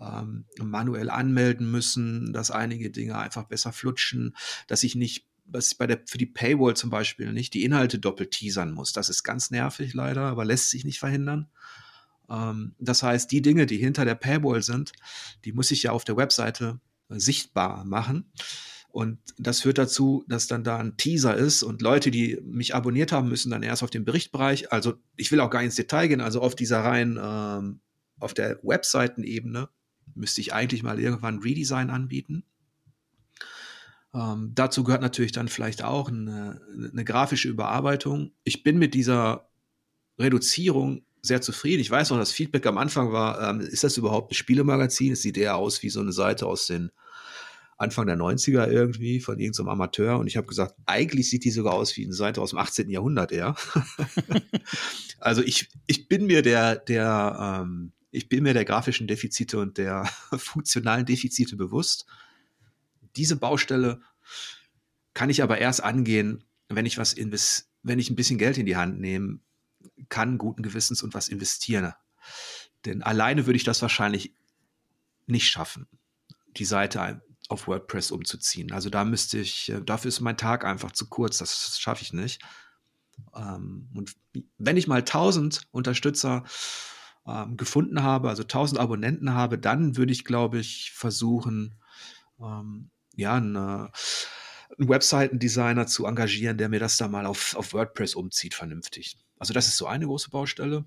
ähm, manuell anmelden müssen, dass einige Dinge einfach besser flutschen, dass ich nicht was bei der, für die Paywall zum Beispiel nicht die Inhalte doppelt teasern muss. Das ist ganz nervig leider, aber lässt sich nicht verhindern. Ähm, das heißt, die Dinge, die hinter der Paywall sind, die muss ich ja auf der Webseite sichtbar machen. Und das führt dazu, dass dann da ein Teaser ist und Leute, die mich abonniert haben, müssen dann erst auf den Berichtbereich. Also ich will auch gar nicht ins Detail gehen, also auf dieser rein ähm, auf der Webseitenebene müsste ich eigentlich mal irgendwann Redesign anbieten. Ähm, dazu gehört natürlich dann vielleicht auch eine, eine, grafische Überarbeitung. Ich bin mit dieser Reduzierung sehr zufrieden. Ich weiß noch, das Feedback am Anfang war, ähm, ist das überhaupt ein Spielemagazin? Es sieht eher aus wie so eine Seite aus den Anfang der 90er irgendwie von irgendeinem Amateur. Und ich habe gesagt, eigentlich sieht die sogar aus wie eine Seite aus dem 18. Jahrhundert eher. also ich, ich bin mir der, der, ähm, ich bin mir der grafischen Defizite und der funktionalen Defizite bewusst. Diese Baustelle kann ich aber erst angehen, wenn ich was invest wenn ich ein bisschen Geld in die Hand nehme, kann guten Gewissens und was investieren. Denn alleine würde ich das wahrscheinlich nicht schaffen, die Seite auf WordPress umzuziehen. Also da müsste ich, äh, dafür ist mein Tag einfach zu kurz, das schaffe ich nicht. Ähm, und wenn ich mal 1000 Unterstützer ähm, gefunden habe, also 1000 Abonnenten habe, dann würde ich, glaube ich, versuchen, ähm, ja, eine, einen Webseitendesigner zu engagieren, der mir das da mal auf, auf WordPress umzieht, vernünftig. Also das ist so eine große Baustelle.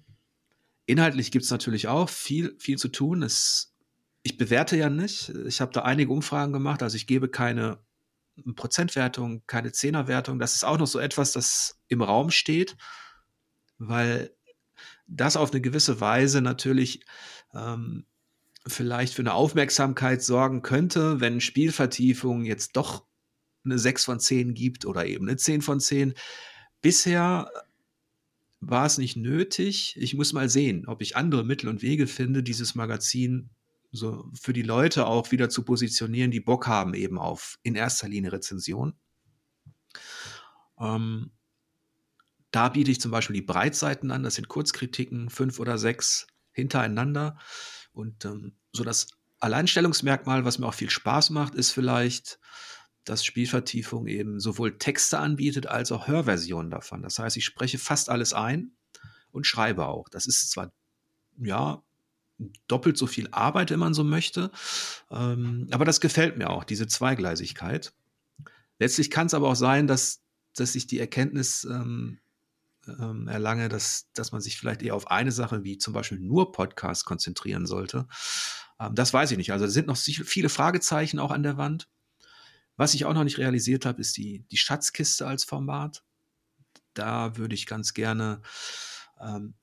Inhaltlich gibt es natürlich auch viel, viel zu tun. Es, ich bewerte ja nicht. Ich habe da einige Umfragen gemacht, also ich gebe keine Prozentwertung, keine Zehnerwertung. Das ist auch noch so etwas, das im Raum steht, weil das auf eine gewisse Weise natürlich ähm, vielleicht für eine Aufmerksamkeit sorgen könnte, wenn Spielvertiefung jetzt doch eine 6 von 10 gibt oder eben eine 10 von 10. Bisher war es nicht nötig. Ich muss mal sehen, ob ich andere Mittel und Wege finde, dieses Magazin so für die Leute auch wieder zu positionieren, die Bock haben eben auf in erster Linie Rezension. Ähm, da biete ich zum Beispiel die Breitseiten an, das sind Kurzkritiken, fünf oder sechs hintereinander. Und ähm, so das Alleinstellungsmerkmal, was mir auch viel Spaß macht, ist vielleicht, dass Spielvertiefung eben sowohl Texte anbietet als auch Hörversionen davon. Das heißt, ich spreche fast alles ein und schreibe auch. Das ist zwar, ja, doppelt so viel Arbeit, wenn man so möchte, ähm, aber das gefällt mir auch, diese Zweigleisigkeit. Letztlich kann es aber auch sein, dass, dass sich die Erkenntnis ähm, ähm, erlange, dass, dass man sich vielleicht eher auf eine Sache wie zum Beispiel nur Podcast konzentrieren sollte. Ähm, das weiß ich nicht. Also es sind noch viele Fragezeichen auch an der Wand. Was ich auch noch nicht realisiert habe, ist die, die Schatzkiste als Format. Da würde ich ganz gerne ähm,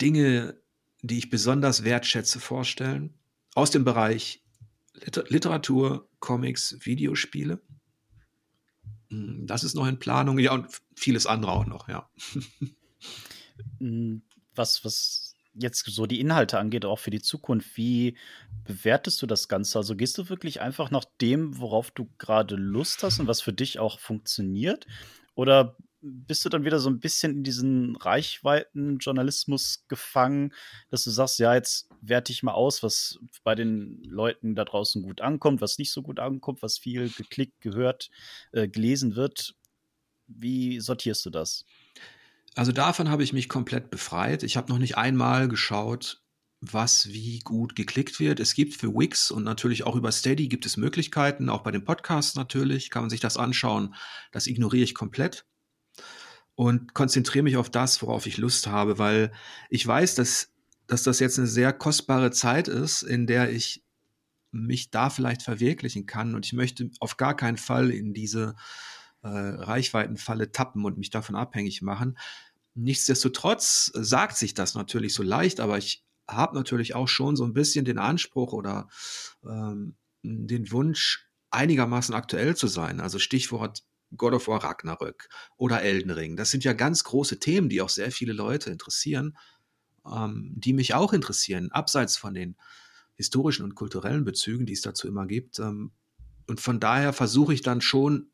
Dinge, die ich besonders wertschätze, vorstellen. Aus dem Bereich Liter Literatur, Comics, Videospiele. Hm, das ist noch in Planung, ja, und vieles andere auch noch, ja. Hm, was, was jetzt so die Inhalte angeht, auch für die Zukunft, wie bewertest du das Ganze? Also gehst du wirklich einfach nach dem, worauf du gerade Lust hast und was für dich auch funktioniert? Oder bist du dann wieder so ein bisschen in diesen Reichweiten-Journalismus gefangen, dass du sagst, ja, jetzt werte ich mal aus, was bei den Leuten da draußen gut ankommt, was nicht so gut ankommt, was viel geklickt, gehört, äh, gelesen wird. Wie sortierst du das? Also davon habe ich mich komplett befreit. Ich habe noch nicht einmal geschaut, was wie gut geklickt wird. Es gibt für Wix und natürlich auch über Steady gibt es Möglichkeiten, auch bei den Podcasts natürlich kann man sich das anschauen. Das ignoriere ich komplett und konzentriere mich auf das, worauf ich Lust habe, weil ich weiß, dass, dass das jetzt eine sehr kostbare Zeit ist, in der ich mich da vielleicht verwirklichen kann und ich möchte auf gar keinen Fall in diese äh, Reichweitenfalle tappen und mich davon abhängig machen. Nichtsdestotrotz sagt sich das natürlich so leicht, aber ich habe natürlich auch schon so ein bisschen den Anspruch oder ähm, den Wunsch, einigermaßen aktuell zu sein. Also Stichwort God of War Ragnarök oder Elden Ring. Das sind ja ganz große Themen, die auch sehr viele Leute interessieren, ähm, die mich auch interessieren, abseits von den historischen und kulturellen Bezügen, die es dazu immer gibt. Ähm, und von daher versuche ich dann schon,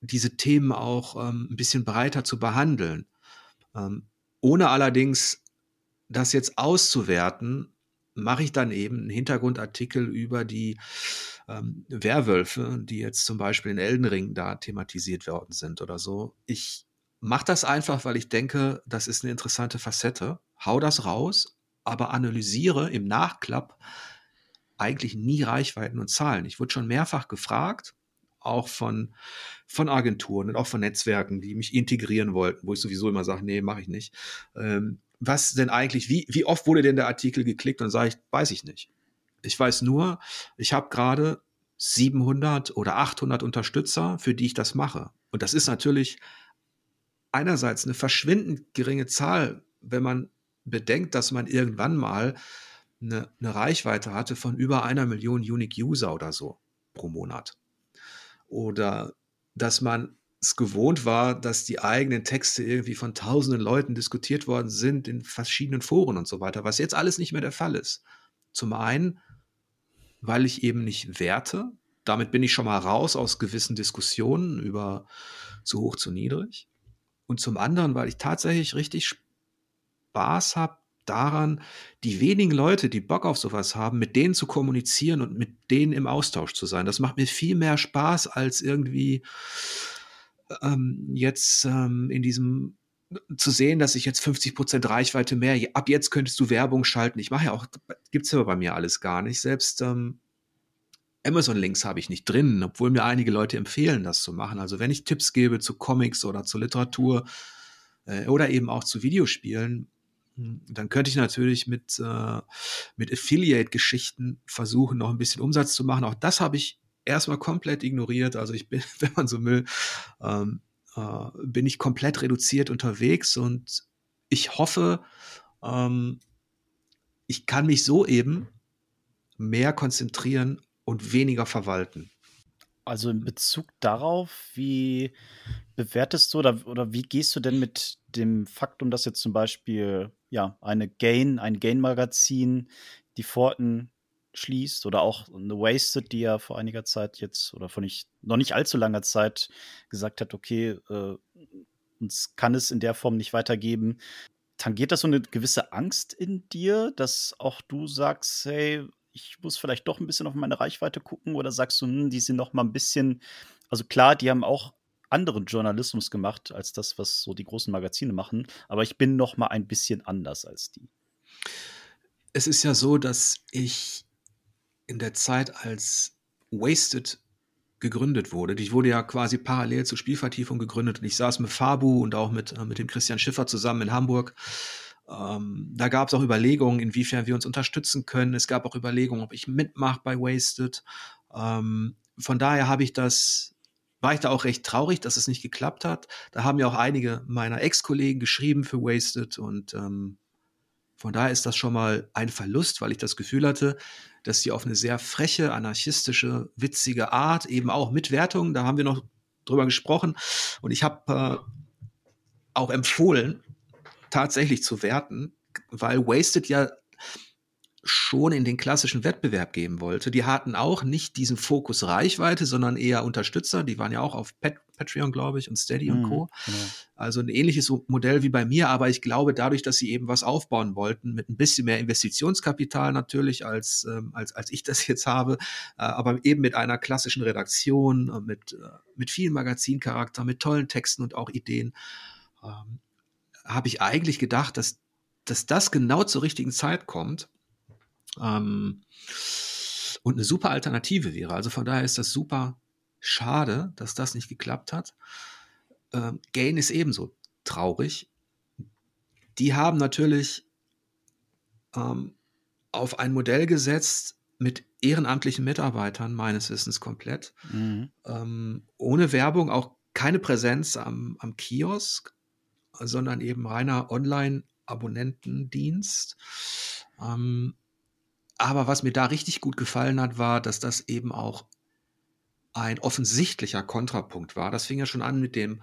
diese Themen auch ähm, ein bisschen breiter zu behandeln, ähm, ohne allerdings das jetzt auszuwerten, mache ich dann eben einen Hintergrundartikel über die ähm, Werwölfe, die jetzt zum Beispiel in Elden Ring da thematisiert worden sind oder so. Ich mache das einfach, weil ich denke, das ist eine interessante Facette. Hau das raus, aber analysiere im Nachklapp eigentlich nie Reichweiten und Zahlen. Ich wurde schon mehrfach gefragt, auch von, von Agenturen und auch von Netzwerken, die mich integrieren wollten, wo ich sowieso immer sage, nee, mache ich nicht. Ähm, was denn eigentlich, wie, wie oft wurde denn der Artikel geklickt? Und sage ich, weiß ich nicht. Ich weiß nur, ich habe gerade 700 oder 800 Unterstützer, für die ich das mache. Und das ist natürlich einerseits eine verschwindend geringe Zahl, wenn man bedenkt, dass man irgendwann mal eine, eine Reichweite hatte von über einer Million Unique User oder so pro Monat. Oder dass man es gewohnt war, dass die eigenen Texte irgendwie von tausenden Leuten diskutiert worden sind in verschiedenen Foren und so weiter, was jetzt alles nicht mehr der Fall ist. Zum einen, weil ich eben nicht werte. Damit bin ich schon mal raus aus gewissen Diskussionen über zu hoch, zu niedrig. Und zum anderen, weil ich tatsächlich richtig Spaß habe daran, die wenigen Leute, die Bock auf sowas haben, mit denen zu kommunizieren und mit denen im Austausch zu sein. Das macht mir viel mehr Spaß als irgendwie ähm, jetzt ähm, in diesem zu sehen, dass ich jetzt 50 Prozent Reichweite mehr, ab jetzt könntest du Werbung schalten. Ich mache ja auch, gibt es ja bei mir alles gar nicht. Selbst ähm, Amazon-Links habe ich nicht drin, obwohl mir einige Leute empfehlen, das zu machen. Also wenn ich Tipps gebe zu Comics oder zu Literatur äh, oder eben auch zu Videospielen, hm, dann könnte ich natürlich mit, äh, mit Affiliate-Geschichten versuchen, noch ein bisschen Umsatz zu machen. Auch das habe ich erstmal komplett ignoriert. Also ich bin, wenn man so will, ähm, äh, bin ich komplett reduziert unterwegs und ich hoffe, ähm, ich kann mich so eben mehr konzentrieren und weniger verwalten. Also in Bezug darauf, wie bewertest du oder, oder wie gehst du denn mit dem Faktum, dass jetzt zum Beispiel ja eine Gain, ein Gain-Magazin die Pforten schließt oder auch eine Wasted, die ja vor einiger Zeit jetzt oder vor nicht, noch nicht allzu langer Zeit gesagt hat, okay, äh, uns kann es in der Form nicht weitergeben. Tangiert das so eine gewisse Angst in dir, dass auch du sagst, hey, ich muss vielleicht doch ein bisschen auf meine Reichweite gucken oder sagst du, hm, die sind noch mal ein bisschen, also klar, die haben auch anderen Journalismus gemacht als das, was so die großen Magazine machen, aber ich bin noch mal ein bisschen anders als die. Es ist ja so, dass ich in der Zeit, als Wasted gegründet wurde. Die wurde ja quasi parallel zur Spielvertiefung gegründet und ich saß mit Fabu und auch mit, äh, mit dem Christian Schiffer zusammen in Hamburg. Ähm, da gab es auch Überlegungen, inwiefern wir uns unterstützen können. Es gab auch Überlegungen, ob ich mitmache bei Wasted. Ähm, von daher habe ich das, war ich da auch recht traurig, dass es nicht geklappt hat. Da haben ja auch einige meiner Ex-Kollegen geschrieben für Wasted und ähm, von daher ist das schon mal ein Verlust, weil ich das Gefühl hatte, dass sie auf eine sehr freche, anarchistische, witzige Art, eben auch mit Wertung, da haben wir noch drüber gesprochen. Und ich habe äh, auch empfohlen, tatsächlich zu werten, weil Wasted ja schon in den klassischen Wettbewerb geben wollte. Die hatten auch nicht diesen Fokus Reichweite, sondern eher Unterstützer. Die waren ja auch auf Pat Patreon, glaube ich, und Steady mhm, und Co. Genau. Also ein ähnliches Modell wie bei mir, aber ich glaube, dadurch, dass sie eben was aufbauen wollten, mit ein bisschen mehr Investitionskapital natürlich, als, ähm, als, als ich das jetzt habe, äh, aber eben mit einer klassischen Redaktion, äh, mit, äh, mit viel Magazincharakter, mit tollen Texten und auch Ideen, ähm, habe ich eigentlich gedacht, dass, dass das genau zur richtigen Zeit kommt ähm, und eine super Alternative wäre. Also von daher ist das super schade, dass das nicht geklappt hat. Ähm, Gain ist ebenso traurig. Die haben natürlich ähm, auf ein Modell gesetzt mit ehrenamtlichen Mitarbeitern, meines Wissens komplett. Mhm. Ähm, ohne Werbung, auch keine Präsenz am, am Kiosk, sondern eben reiner Online-Abonnentendienst. Ähm, aber was mir da richtig gut gefallen hat, war, dass das eben auch ein offensichtlicher Kontrapunkt war. Das fing ja schon an mit dem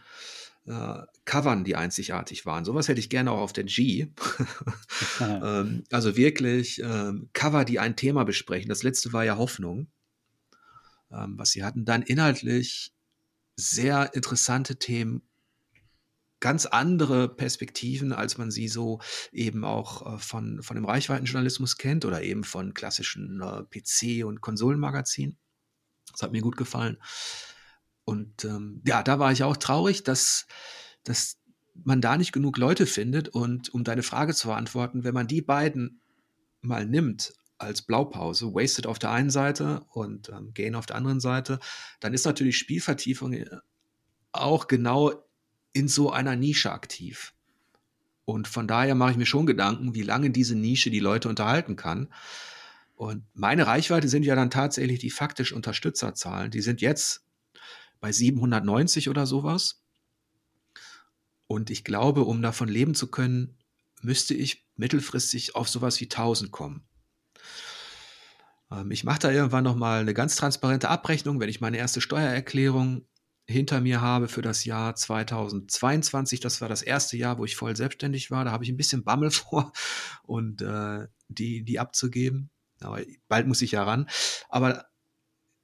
äh, Covern, die einzigartig waren. Sowas hätte ich gerne auch auf der G. ähm, also wirklich ähm, Cover, die ein Thema besprechen. Das letzte war ja Hoffnung, ähm, was sie hatten. Dann inhaltlich sehr interessante Themen ganz andere Perspektiven, als man sie so eben auch äh, von, von dem Reichweitenjournalismus kennt oder eben von klassischen äh, PC- und Konsolenmagazinen. Das hat mir gut gefallen. Und ähm, ja, da war ich auch traurig, dass, dass man da nicht genug Leute findet. Und um deine Frage zu beantworten, wenn man die beiden mal nimmt als Blaupause, Wasted auf der einen Seite und ähm, Gain auf der anderen Seite, dann ist natürlich Spielvertiefung äh, auch genau in so einer Nische aktiv. Und von daher mache ich mir schon Gedanken, wie lange diese Nische die Leute unterhalten kann. Und meine Reichweite sind ja dann tatsächlich die faktisch Unterstützerzahlen. Die sind jetzt bei 790 oder sowas. Und ich glaube, um davon leben zu können, müsste ich mittelfristig auf sowas wie 1000 kommen. Ähm, ich mache da irgendwann nochmal eine ganz transparente Abrechnung, wenn ich meine erste Steuererklärung hinter mir habe für das Jahr 2022. Das war das erste Jahr, wo ich voll selbstständig war. Da habe ich ein bisschen Bammel vor und äh, die, die abzugeben. Aber bald muss ich ja ran. Aber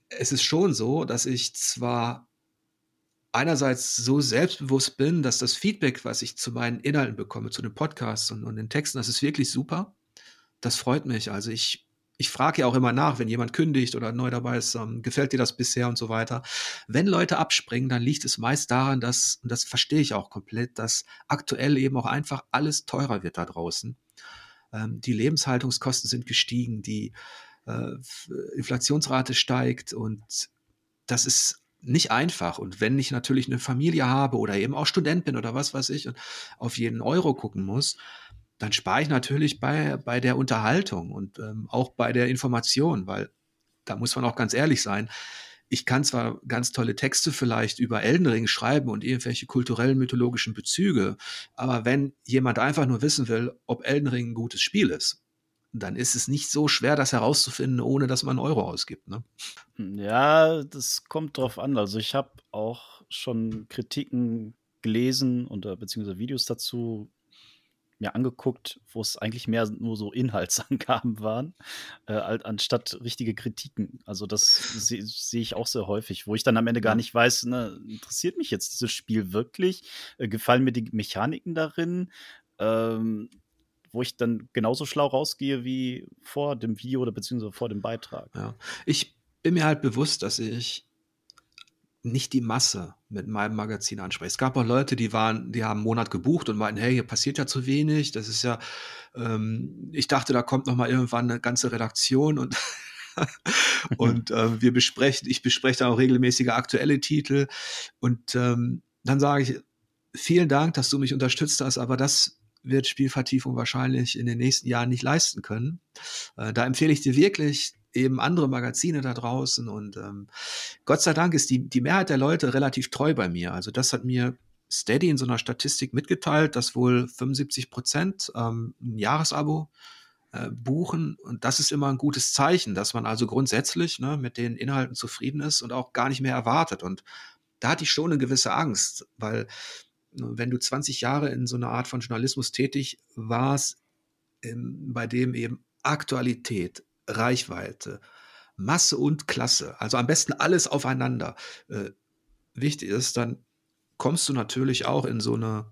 es ist schon so, dass ich zwar einerseits so selbstbewusst bin, dass das Feedback, was ich zu meinen Inhalten bekomme, zu den Podcasts und, und den Texten, das ist wirklich super. Das freut mich. Also ich ich frage ja auch immer nach, wenn jemand kündigt oder neu dabei ist, ähm, gefällt dir das bisher und so weiter. Wenn Leute abspringen, dann liegt es meist daran, dass, und das verstehe ich auch komplett, dass aktuell eben auch einfach alles teurer wird da draußen. Ähm, die Lebenshaltungskosten sind gestiegen, die äh, Inflationsrate steigt und das ist nicht einfach. Und wenn ich natürlich eine Familie habe oder eben auch Student bin oder was weiß ich und auf jeden Euro gucken muss, dann spare ich natürlich bei, bei der Unterhaltung und ähm, auch bei der Information, weil da muss man auch ganz ehrlich sein. Ich kann zwar ganz tolle Texte vielleicht über Elden Ring schreiben und irgendwelche kulturellen, mythologischen Bezüge, aber wenn jemand einfach nur wissen will, ob Elden Ring ein gutes Spiel ist, dann ist es nicht so schwer, das herauszufinden, ohne dass man einen Euro ausgibt. Ne? Ja, das kommt drauf an. Also ich habe auch schon Kritiken gelesen und beziehungsweise Videos dazu mir angeguckt, wo es eigentlich mehr nur so Inhaltsangaben waren, äh, anstatt richtige Kritiken. Also das sehe seh ich auch sehr häufig, wo ich dann am Ende gar nicht weiß, ne, interessiert mich jetzt dieses Spiel wirklich? Äh, gefallen mir die Mechaniken darin? Ähm, wo ich dann genauso schlau rausgehe wie vor dem Video oder beziehungsweise vor dem Beitrag. Ja. Ich bin mir halt bewusst, dass ich nicht die Masse mit meinem Magazin anspreche. Es gab auch Leute, die waren, die haben einen Monat gebucht und meinten, hey, hier passiert ja zu wenig. Das ist ja, ähm, ich dachte, da kommt noch mal irgendwann eine ganze Redaktion und und äh, wir besprechen, ich bespreche da auch regelmäßige aktuelle Titel und ähm, dann sage ich, vielen Dank, dass du mich unterstützt hast, aber das wird Spielvertiefung wahrscheinlich in den nächsten Jahren nicht leisten können. Äh, da empfehle ich dir wirklich, eben andere Magazine da draußen und ähm, Gott sei Dank ist die, die Mehrheit der Leute relativ treu bei mir. Also das hat mir Steady in so einer Statistik mitgeteilt, dass wohl 75 Prozent ähm, ein Jahresabo äh, buchen und das ist immer ein gutes Zeichen, dass man also grundsätzlich ne, mit den Inhalten zufrieden ist und auch gar nicht mehr erwartet und da hatte ich schon eine gewisse Angst, weil wenn du 20 Jahre in so einer Art von Journalismus tätig warst, ähm, bei dem eben Aktualität, Reichweite, Masse und Klasse, also am besten alles aufeinander äh, wichtig ist, dann kommst du natürlich auch in so eine,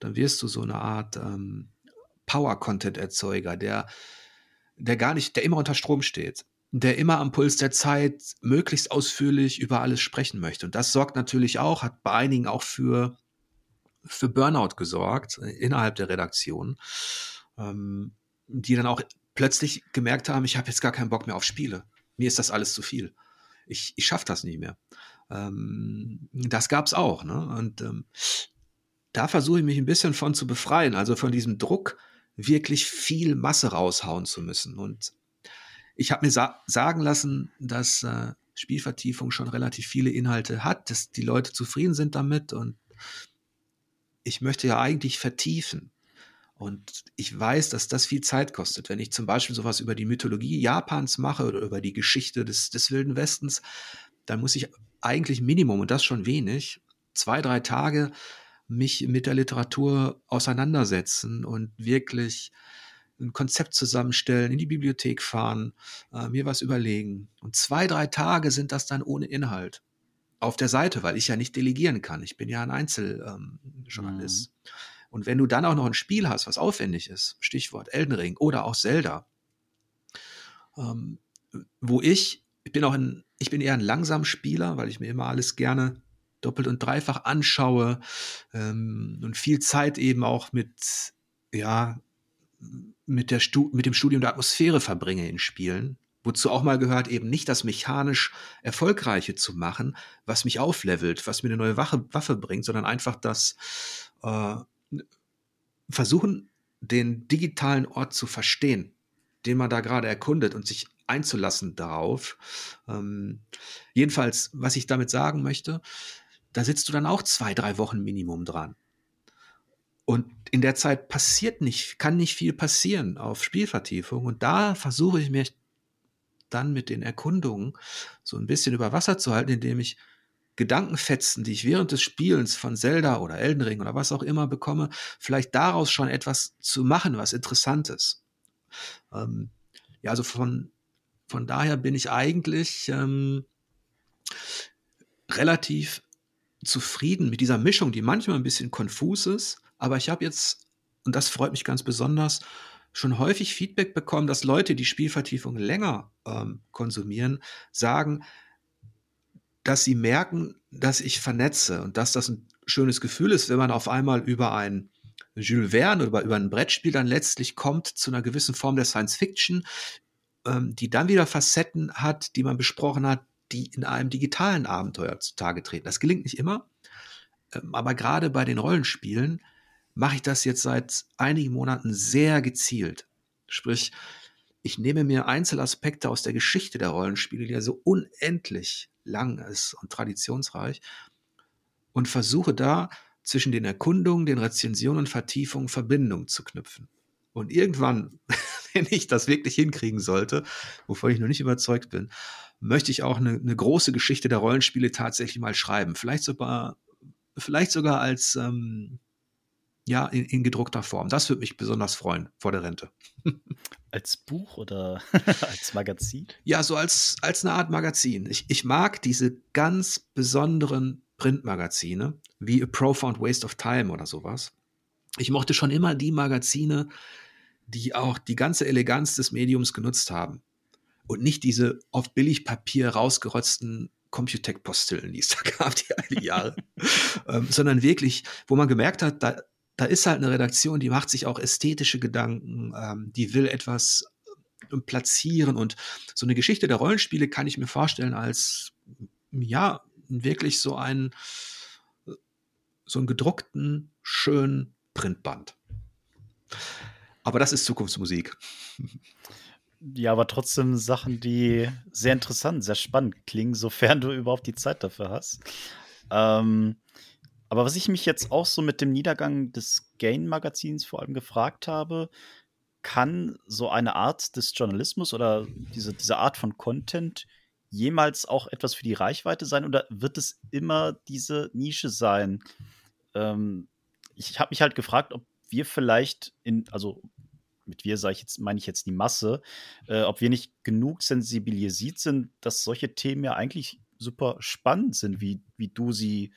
dann wirst du so eine Art ähm, Power-Content-Erzeuger, der, der gar nicht, der immer unter Strom steht, der immer am Puls der Zeit möglichst ausführlich über alles sprechen möchte. Und das sorgt natürlich auch, hat bei einigen auch für, für Burnout gesorgt äh, innerhalb der Redaktion, ähm, die dann auch plötzlich gemerkt haben, ich habe jetzt gar keinen Bock mehr auf Spiele. Mir ist das alles zu viel. Ich, ich schaffe das nicht mehr. Ähm, das gab es auch. Ne? Und ähm, da versuche ich mich ein bisschen von zu befreien, also von diesem Druck, wirklich viel Masse raushauen zu müssen. Und ich habe mir sa sagen lassen, dass äh, Spielvertiefung schon relativ viele Inhalte hat, dass die Leute zufrieden sind damit und ich möchte ja eigentlich vertiefen. Und ich weiß, dass das viel Zeit kostet. Wenn ich zum Beispiel sowas über die Mythologie Japans mache oder über die Geschichte des, des Wilden Westens, dann muss ich eigentlich Minimum, und das schon wenig, zwei, drei Tage mich mit der Literatur auseinandersetzen und wirklich ein Konzept zusammenstellen, in die Bibliothek fahren, äh, mir was überlegen. Und zwei, drei Tage sind das dann ohne Inhalt auf der Seite, weil ich ja nicht delegieren kann. Ich bin ja ein Einzeljournalist. Ähm. Und wenn du dann auch noch ein Spiel hast, was aufwendig ist, Stichwort Elden Ring oder auch Zelda, ähm, wo ich, ich bin auch ein, ich bin eher ein langsamer Spieler, weil ich mir immer alles gerne doppelt und dreifach anschaue ähm, und viel Zeit eben auch mit, ja, mit, der Stu mit dem Studium der Atmosphäre verbringe in Spielen. Wozu auch mal gehört, eben nicht das mechanisch Erfolgreiche zu machen, was mich auflevelt, was mir eine neue Waffe, Waffe bringt, sondern einfach das äh, versuchen, den digitalen Ort zu verstehen, den man da gerade erkundet und sich einzulassen darauf. Ähm, jedenfalls, was ich damit sagen möchte, da sitzt du dann auch zwei, drei Wochen Minimum dran. Und in der Zeit passiert nicht, kann nicht viel passieren auf Spielvertiefung. Und da versuche ich mich dann mit den Erkundungen so ein bisschen über Wasser zu halten, indem ich Gedankenfetzen, die ich während des Spielens von Zelda oder Elden Ring oder was auch immer bekomme, vielleicht daraus schon etwas zu machen, was Interessantes. Ähm, ja, also von, von daher bin ich eigentlich ähm, relativ zufrieden mit dieser Mischung, die manchmal ein bisschen konfus ist, aber ich habe jetzt, und das freut mich ganz besonders, schon häufig Feedback bekommen, dass Leute, die Spielvertiefung länger ähm, konsumieren, sagen, dass sie merken, dass ich vernetze und dass das ein schönes Gefühl ist, wenn man auf einmal über ein Jules Verne oder über ein Brettspiel dann letztlich kommt zu einer gewissen Form der Science Fiction, ähm, die dann wieder Facetten hat, die man besprochen hat, die in einem digitalen Abenteuer zutage treten. Das gelingt nicht immer, ähm, aber gerade bei den Rollenspielen mache ich das jetzt seit einigen Monaten sehr gezielt. Sprich, ich nehme mir Einzelaspekte aus der Geschichte der Rollenspiele, die ja so unendlich lang ist und traditionsreich, und versuche da zwischen den Erkundungen, den Rezensionen und Vertiefungen Verbindungen zu knüpfen. Und irgendwann, wenn ich das wirklich hinkriegen sollte, wovon ich noch nicht überzeugt bin, möchte ich auch eine, eine große Geschichte der Rollenspiele tatsächlich mal schreiben. Vielleicht sogar, vielleicht sogar als ähm, ja, in, in, gedruckter Form. Das würde mich besonders freuen vor der Rente. Als Buch oder als Magazin? Ja, so als, als eine Art Magazin. Ich, ich mag diese ganz besonderen Printmagazine, wie A Profound Waste of Time oder sowas. Ich mochte schon immer die Magazine, die auch die ganze Eleganz des Mediums genutzt haben. Und nicht diese auf Billigpapier rausgerotzten Computec-Postillen, die es da gab, die all die Jahre. ähm, sondern wirklich, wo man gemerkt hat, da, da ist halt eine Redaktion, die macht sich auch ästhetische Gedanken, ähm, die will etwas äh, platzieren und so eine Geschichte der Rollenspiele kann ich mir vorstellen als, ja, wirklich so einen, so einen gedruckten, schönen Printband. Aber das ist Zukunftsmusik. Ja, aber trotzdem Sachen, die sehr interessant, sehr spannend klingen, sofern du überhaupt die Zeit dafür hast. Ähm, aber was ich mich jetzt auch so mit dem Niedergang des Gain-Magazins vor allem gefragt habe, kann so eine Art des Journalismus oder diese, diese Art von Content jemals auch etwas für die Reichweite sein oder wird es immer diese Nische sein? Ähm, ich habe mich halt gefragt, ob wir vielleicht in, also mit wir sage ich jetzt, meine ich jetzt die Masse, äh, ob wir nicht genug sensibilisiert sind, dass solche Themen ja eigentlich super spannend sind, wie, wie du sie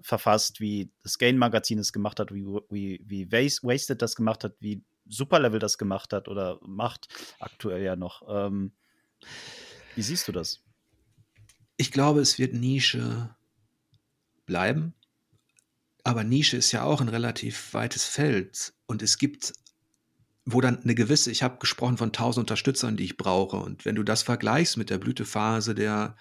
verfasst, wie das Gain-Magazin es gemacht hat, wie, wie, wie Wasted das gemacht hat, wie Superlevel das gemacht hat oder macht aktuell ja noch. Ähm, wie siehst du das? Ich glaube, es wird Nische bleiben. Aber Nische ist ja auch ein relativ weites Feld. Und es gibt, wo dann eine gewisse, ich habe gesprochen von 1000 Unterstützern, die ich brauche. Und wenn du das vergleichst mit der Blütephase der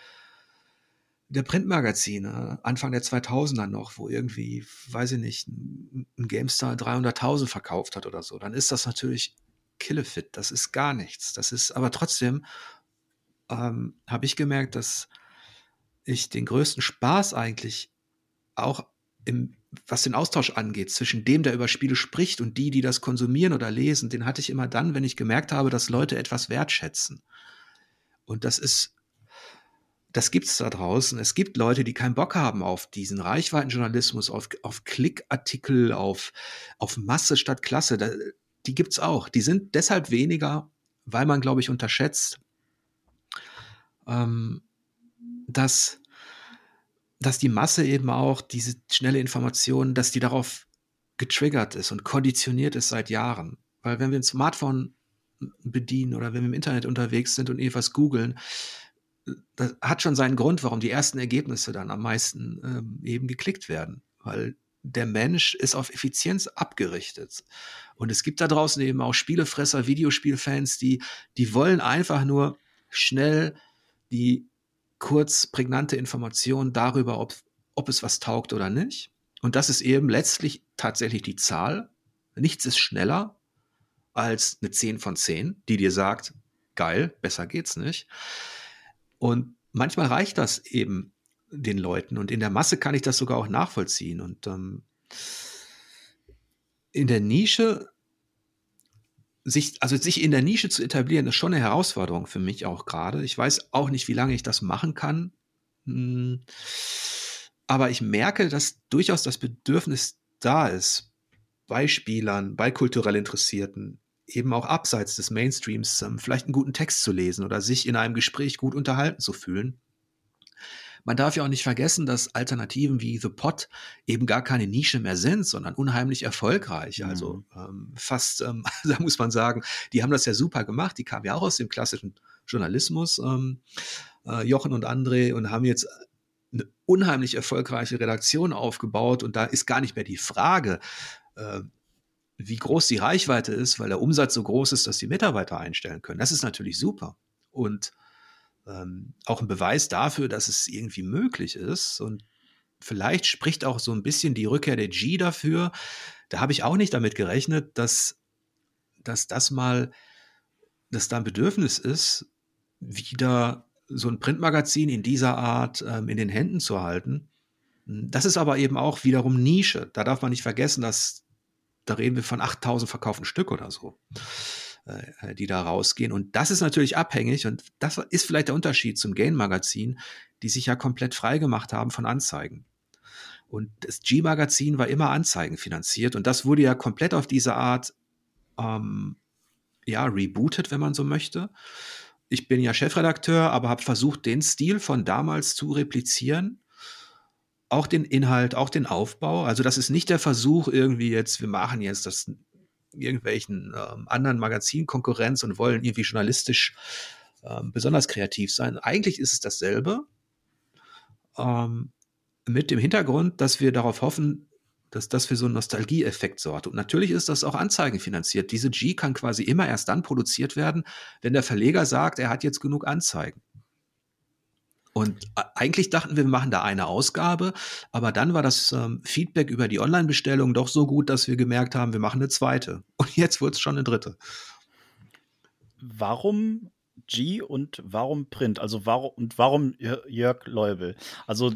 der Printmagazine, Anfang der 2000er noch, wo irgendwie, weiß ich nicht, ein GameStar 300.000 verkauft hat oder so, dann ist das natürlich Killefit. Das ist gar nichts. Das ist, aber trotzdem ähm, habe ich gemerkt, dass ich den größten Spaß eigentlich auch im, was den Austausch angeht, zwischen dem, der über Spiele spricht und die, die das konsumieren oder lesen, den hatte ich immer dann, wenn ich gemerkt habe, dass Leute etwas wertschätzen. Und das ist das gibt es da draußen. Es gibt Leute, die keinen Bock haben auf diesen Reichweitenjournalismus, auf, auf Klickartikel, auf, auf Masse statt Klasse. Da, die gibt es auch. Die sind deshalb weniger, weil man, glaube ich, unterschätzt, ähm, dass, dass die Masse eben auch diese schnelle Information, dass die darauf getriggert ist und konditioniert ist seit Jahren. Weil wenn wir ein Smartphone bedienen oder wenn wir im Internet unterwegs sind und etwas googeln, das hat schon seinen Grund, warum die ersten Ergebnisse dann am meisten ähm, eben geklickt werden, weil der Mensch ist auf Effizienz abgerichtet. Und es gibt da draußen eben auch Spielefresser, Videospielfans, die, die wollen einfach nur schnell die kurz prägnante Information darüber, ob, ob es was taugt oder nicht. Und das ist eben letztlich tatsächlich die Zahl. Nichts ist schneller als eine 10 von 10, die dir sagt, geil, besser geht's nicht. Und manchmal reicht das eben den Leuten. Und in der Masse kann ich das sogar auch nachvollziehen. Und ähm, in der Nische, sich, also sich in der Nische zu etablieren, ist schon eine Herausforderung für mich auch gerade. Ich weiß auch nicht, wie lange ich das machen kann. Hm. Aber ich merke, dass durchaus das Bedürfnis da ist, bei Spielern, bei kulturell Interessierten, eben auch abseits des Mainstreams ähm, vielleicht einen guten Text zu lesen oder sich in einem Gespräch gut unterhalten zu fühlen. Man darf ja auch nicht vergessen, dass Alternativen wie The Pot eben gar keine Nische mehr sind, sondern unheimlich erfolgreich. Mhm. Also ähm, fast, ähm, da muss man sagen, die haben das ja super gemacht. Die kamen ja auch aus dem klassischen Journalismus, ähm, äh, Jochen und André, und haben jetzt eine unheimlich erfolgreiche Redaktion aufgebaut. Und da ist gar nicht mehr die Frage, äh, wie groß die Reichweite ist, weil der Umsatz so groß ist, dass die Mitarbeiter einstellen können. Das ist natürlich super. Und ähm, auch ein Beweis dafür, dass es irgendwie möglich ist. Und vielleicht spricht auch so ein bisschen die Rückkehr der G dafür. Da habe ich auch nicht damit gerechnet, dass, dass das mal, dass da ein Bedürfnis ist, wieder so ein Printmagazin in dieser Art ähm, in den Händen zu halten. Das ist aber eben auch wiederum Nische. Da darf man nicht vergessen, dass da reden wir von 8000 verkauften Stück oder so, äh, die da rausgehen. Und das ist natürlich abhängig und das ist vielleicht der Unterschied zum Gain-Magazin, die sich ja komplett frei gemacht haben von Anzeigen. Und das G-Magazin war immer Anzeigen finanziert und das wurde ja komplett auf diese Art ähm, ja, rebootet, wenn man so möchte. Ich bin ja Chefredakteur, aber habe versucht, den Stil von damals zu replizieren auch den Inhalt, auch den Aufbau. Also das ist nicht der Versuch irgendwie jetzt, wir machen jetzt das irgendwelchen ähm, anderen Magazin Konkurrenz und wollen irgendwie journalistisch ähm, besonders kreativ sein. Eigentlich ist es dasselbe, ähm, mit dem Hintergrund, dass wir darauf hoffen, dass das für so einen Nostalgieeffekt sorgt. Und natürlich ist das auch anzeigenfinanziert. Diese G kann quasi immer erst dann produziert werden, wenn der Verleger sagt, er hat jetzt genug Anzeigen. Und eigentlich dachten wir, wir machen da eine Ausgabe, aber dann war das ähm, Feedback über die Online-Bestellung doch so gut, dass wir gemerkt haben, wir machen eine zweite. Und jetzt wird es schon eine dritte. Warum G und warum Print? Also warum und warum Jörg Leubel? Also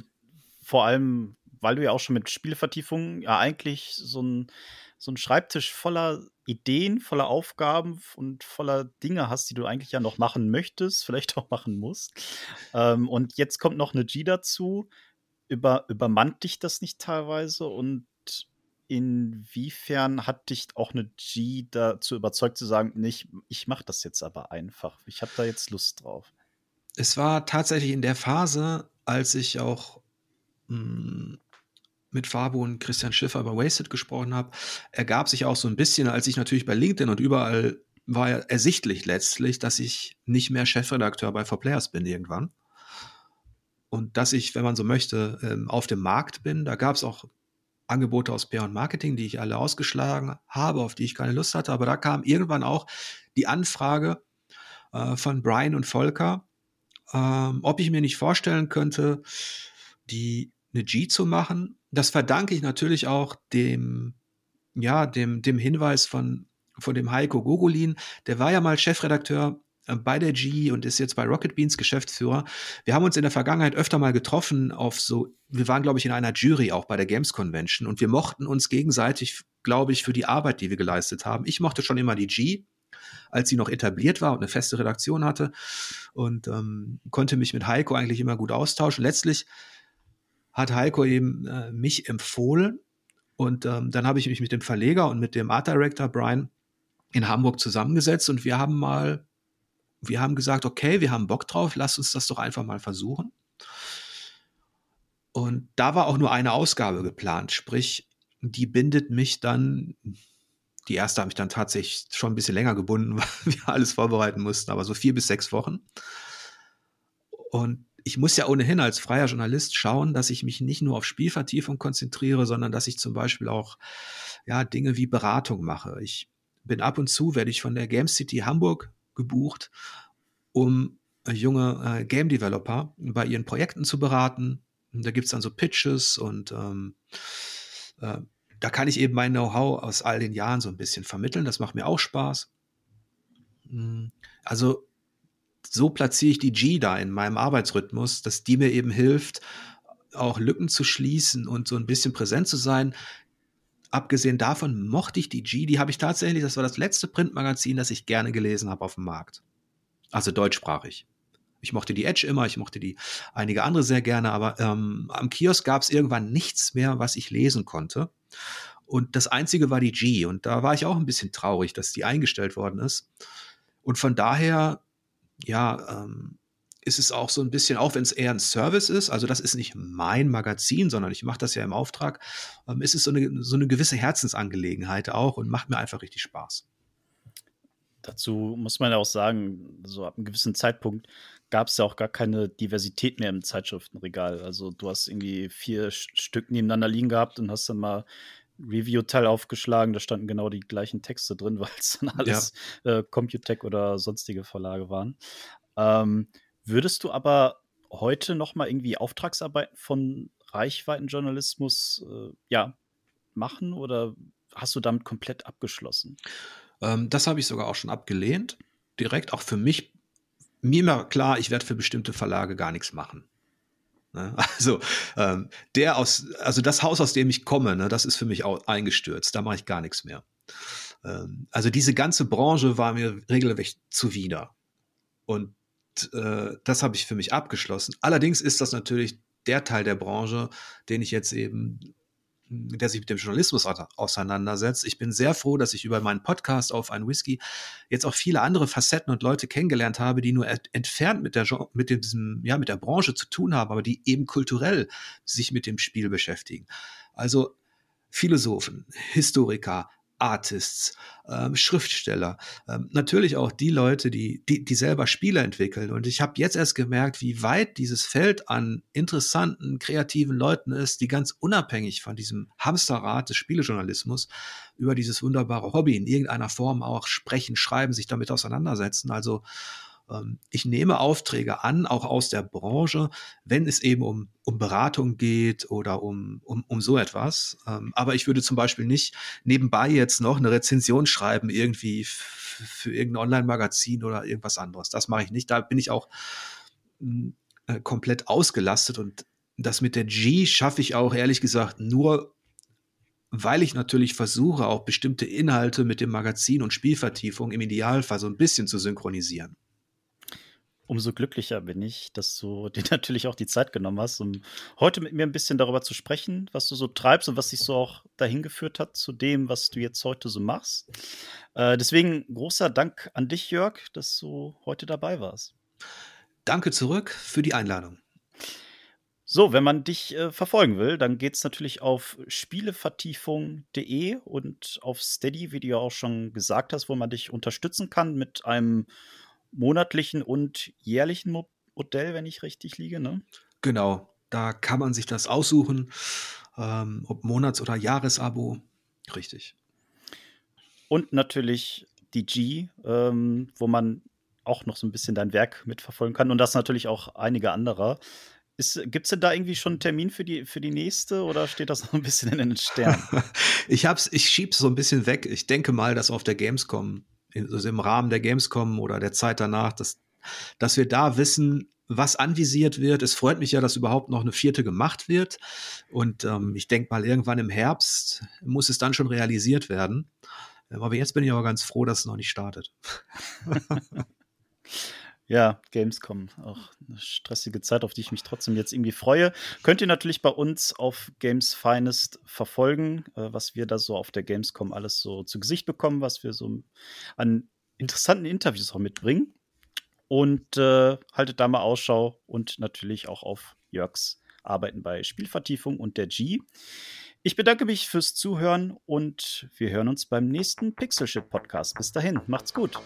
vor allem, weil du ja auch schon mit Spielvertiefung ja eigentlich so ein so ein Schreibtisch voller Ideen, voller Aufgaben und voller Dinge hast, die du eigentlich ja noch machen möchtest, vielleicht auch machen musst. Ähm, und jetzt kommt noch eine G dazu. Über, übermannt dich das nicht teilweise? Und inwiefern hat dich auch eine G dazu überzeugt zu sagen, nicht, ich mache das jetzt aber einfach. Ich habe da jetzt Lust drauf. Es war tatsächlich in der Phase, als ich auch mh, hm, mit Fabo und Christian Schiffer über Wasted gesprochen habe, ergab sich auch so ein bisschen, als ich natürlich bei LinkedIn und überall war ja ersichtlich letztlich, dass ich nicht mehr Chefredakteur bei 4Players bin irgendwann. Und dass ich, wenn man so möchte, ähm, auf dem Markt bin. Da gab es auch Angebote aus PR und Marketing, die ich alle ausgeschlagen habe, auf die ich keine Lust hatte. Aber da kam irgendwann auch die Anfrage äh, von Brian und Volker, ähm, ob ich mir nicht vorstellen könnte, die eine G zu machen. Das verdanke ich natürlich auch dem, ja, dem, dem Hinweis von, von dem Heiko Gogolin. Der war ja mal Chefredakteur äh, bei der G und ist jetzt bei Rocket Beans Geschäftsführer. Wir haben uns in der Vergangenheit öfter mal getroffen auf so, wir waren, glaube ich, in einer Jury auch bei der Games Convention und wir mochten uns gegenseitig, glaube ich, für die Arbeit, die wir geleistet haben. Ich mochte schon immer die G, als sie noch etabliert war und eine feste Redaktion hatte und ähm, konnte mich mit Heiko eigentlich immer gut austauschen. Letztlich hat Heiko eben äh, mich empfohlen und ähm, dann habe ich mich mit dem Verleger und mit dem Art Director Brian in Hamburg zusammengesetzt und wir haben mal wir haben gesagt, okay, wir haben Bock drauf, lass uns das doch einfach mal versuchen. Und da war auch nur eine Ausgabe geplant, sprich, die bindet mich dann, die erste habe ich dann tatsächlich schon ein bisschen länger gebunden, weil wir alles vorbereiten mussten, aber so vier bis sechs Wochen. Und ich muss ja ohnehin als freier Journalist schauen, dass ich mich nicht nur auf Spielvertiefung konzentriere, sondern dass ich zum Beispiel auch ja, Dinge wie Beratung mache. Ich bin ab und zu, werde ich von der Game City Hamburg gebucht, um äh, junge äh, Game Developer bei ihren Projekten zu beraten. Da gibt es dann so Pitches und ähm, äh, da kann ich eben mein Know-how aus all den Jahren so ein bisschen vermitteln. Das macht mir auch Spaß. Hm, also so platziere ich die G da in meinem Arbeitsrhythmus, dass die mir eben hilft, auch Lücken zu schließen und so ein bisschen präsent zu sein abgesehen davon mochte ich die G, die habe ich tatsächlich, das war das letzte Printmagazin, das ich gerne gelesen habe auf dem Markt. Also deutschsprachig. Ich mochte die Edge immer, ich mochte die einige andere sehr gerne, aber ähm, am Kiosk gab es irgendwann nichts mehr, was ich lesen konnte. Und das einzige war die G. Und da war ich auch ein bisschen traurig, dass die eingestellt worden ist. Und von daher, ja, ähm, ist es auch so ein bisschen, auch wenn es eher ein Service ist, also das ist nicht mein Magazin, sondern ich mache das ja im Auftrag, ähm, ist es so eine, so eine gewisse Herzensangelegenheit auch und macht mir einfach richtig Spaß. Dazu muss man ja auch sagen, so ab einem gewissen Zeitpunkt gab es ja auch gar keine Diversität mehr im Zeitschriftenregal. Also du hast irgendwie vier Stück nebeneinander liegen gehabt und hast dann mal Review-Teil aufgeschlagen, da standen genau die gleichen Texte drin, weil es dann alles ja. äh, Computec oder sonstige Verlage waren. Ähm, Würdest du aber heute noch mal irgendwie Auftragsarbeiten von Reichweitenjournalismus äh, ja, machen oder hast du damit komplett abgeschlossen? Ähm, das habe ich sogar auch schon abgelehnt. Direkt auch für mich. Mir immer klar, ich werde für bestimmte Verlage gar nichts machen. Ne? Also ähm, der aus, also das Haus, aus dem ich komme, ne, das ist für mich auch eingestürzt. Da mache ich gar nichts mehr. Ähm, also diese ganze Branche war mir regelrecht zuwider. Und äh, das habe ich für mich abgeschlossen. Allerdings ist das natürlich der Teil der Branche, den ich jetzt eben der sich mit dem Journalismus auseinandersetzt. Ich bin sehr froh, dass ich über meinen Podcast auf ein Whisky jetzt auch viele andere Facetten und Leute kennengelernt habe, die nur entfernt mit der, mit diesem, ja, mit der Branche zu tun haben, aber die eben kulturell sich mit dem Spiel beschäftigen. Also Philosophen, Historiker, Artists, ähm, Schriftsteller, ähm, natürlich auch die Leute, die, die, die selber Spiele entwickeln. Und ich habe jetzt erst gemerkt, wie weit dieses Feld an interessanten, kreativen Leuten ist, die ganz unabhängig von diesem Hamsterrad des Spielejournalismus über dieses wunderbare Hobby in irgendeiner Form auch sprechen, schreiben, sich damit auseinandersetzen. Also ich nehme Aufträge an, auch aus der Branche, wenn es eben um, um Beratung geht oder um, um, um so etwas. Ähm, aber ich würde zum Beispiel nicht nebenbei jetzt noch eine Rezension schreiben, irgendwie für irgendein Online-Magazin oder irgendwas anderes. Das mache ich nicht. Da bin ich auch hm, äh, komplett ausgelastet und das mit der G schaffe ich auch ehrlich gesagt nur, weil ich natürlich versuche, auch bestimmte Inhalte mit dem Magazin und Spielvertiefung im Idealfall so ein bisschen zu synchronisieren. Umso glücklicher bin ich, dass du dir natürlich auch die Zeit genommen hast, um heute mit mir ein bisschen darüber zu sprechen, was du so treibst und was dich so auch dahin geführt hat zu dem, was du jetzt heute so machst. Äh, deswegen großer Dank an dich, Jörg, dass du heute dabei warst. Danke zurück für die Einladung. So, wenn man dich äh, verfolgen will, dann geht es natürlich auf spielevertiefung.de und auf Steady, wie du ja auch schon gesagt hast, wo man dich unterstützen kann mit einem monatlichen und jährlichen Mo Modell, wenn ich richtig liege, ne? Genau, da kann man sich das aussuchen, ähm, ob Monats- oder Jahresabo. Richtig. Und natürlich die G, ähm, wo man auch noch so ein bisschen dein Werk mitverfolgen kann und das natürlich auch einige anderer. Gibt es denn da irgendwie schon einen Termin für die, für die nächste oder steht das noch ein bisschen in den Sternen? ich ich schiebe es so ein bisschen weg. Ich denke mal, dass auf der Gamescom, also im Rahmen der Gamescom oder der Zeit danach, dass, dass wir da wissen, was anvisiert wird. Es freut mich ja, dass überhaupt noch eine vierte gemacht wird. Und ähm, ich denke mal, irgendwann im Herbst muss es dann schon realisiert werden. Aber jetzt bin ich aber ganz froh, dass es noch nicht startet. Ja, Gamescom, auch eine stressige Zeit, auf die ich mich trotzdem jetzt irgendwie freue. Könnt ihr natürlich bei uns auf Games Finest verfolgen, äh, was wir da so auf der Gamescom alles so zu Gesicht bekommen, was wir so an interessanten Interviews auch mitbringen. Und äh, haltet da mal Ausschau und natürlich auch auf Jörgs Arbeiten bei Spielvertiefung und der G. Ich bedanke mich fürs Zuhören und wir hören uns beim nächsten Pixelship Podcast. Bis dahin, macht's gut.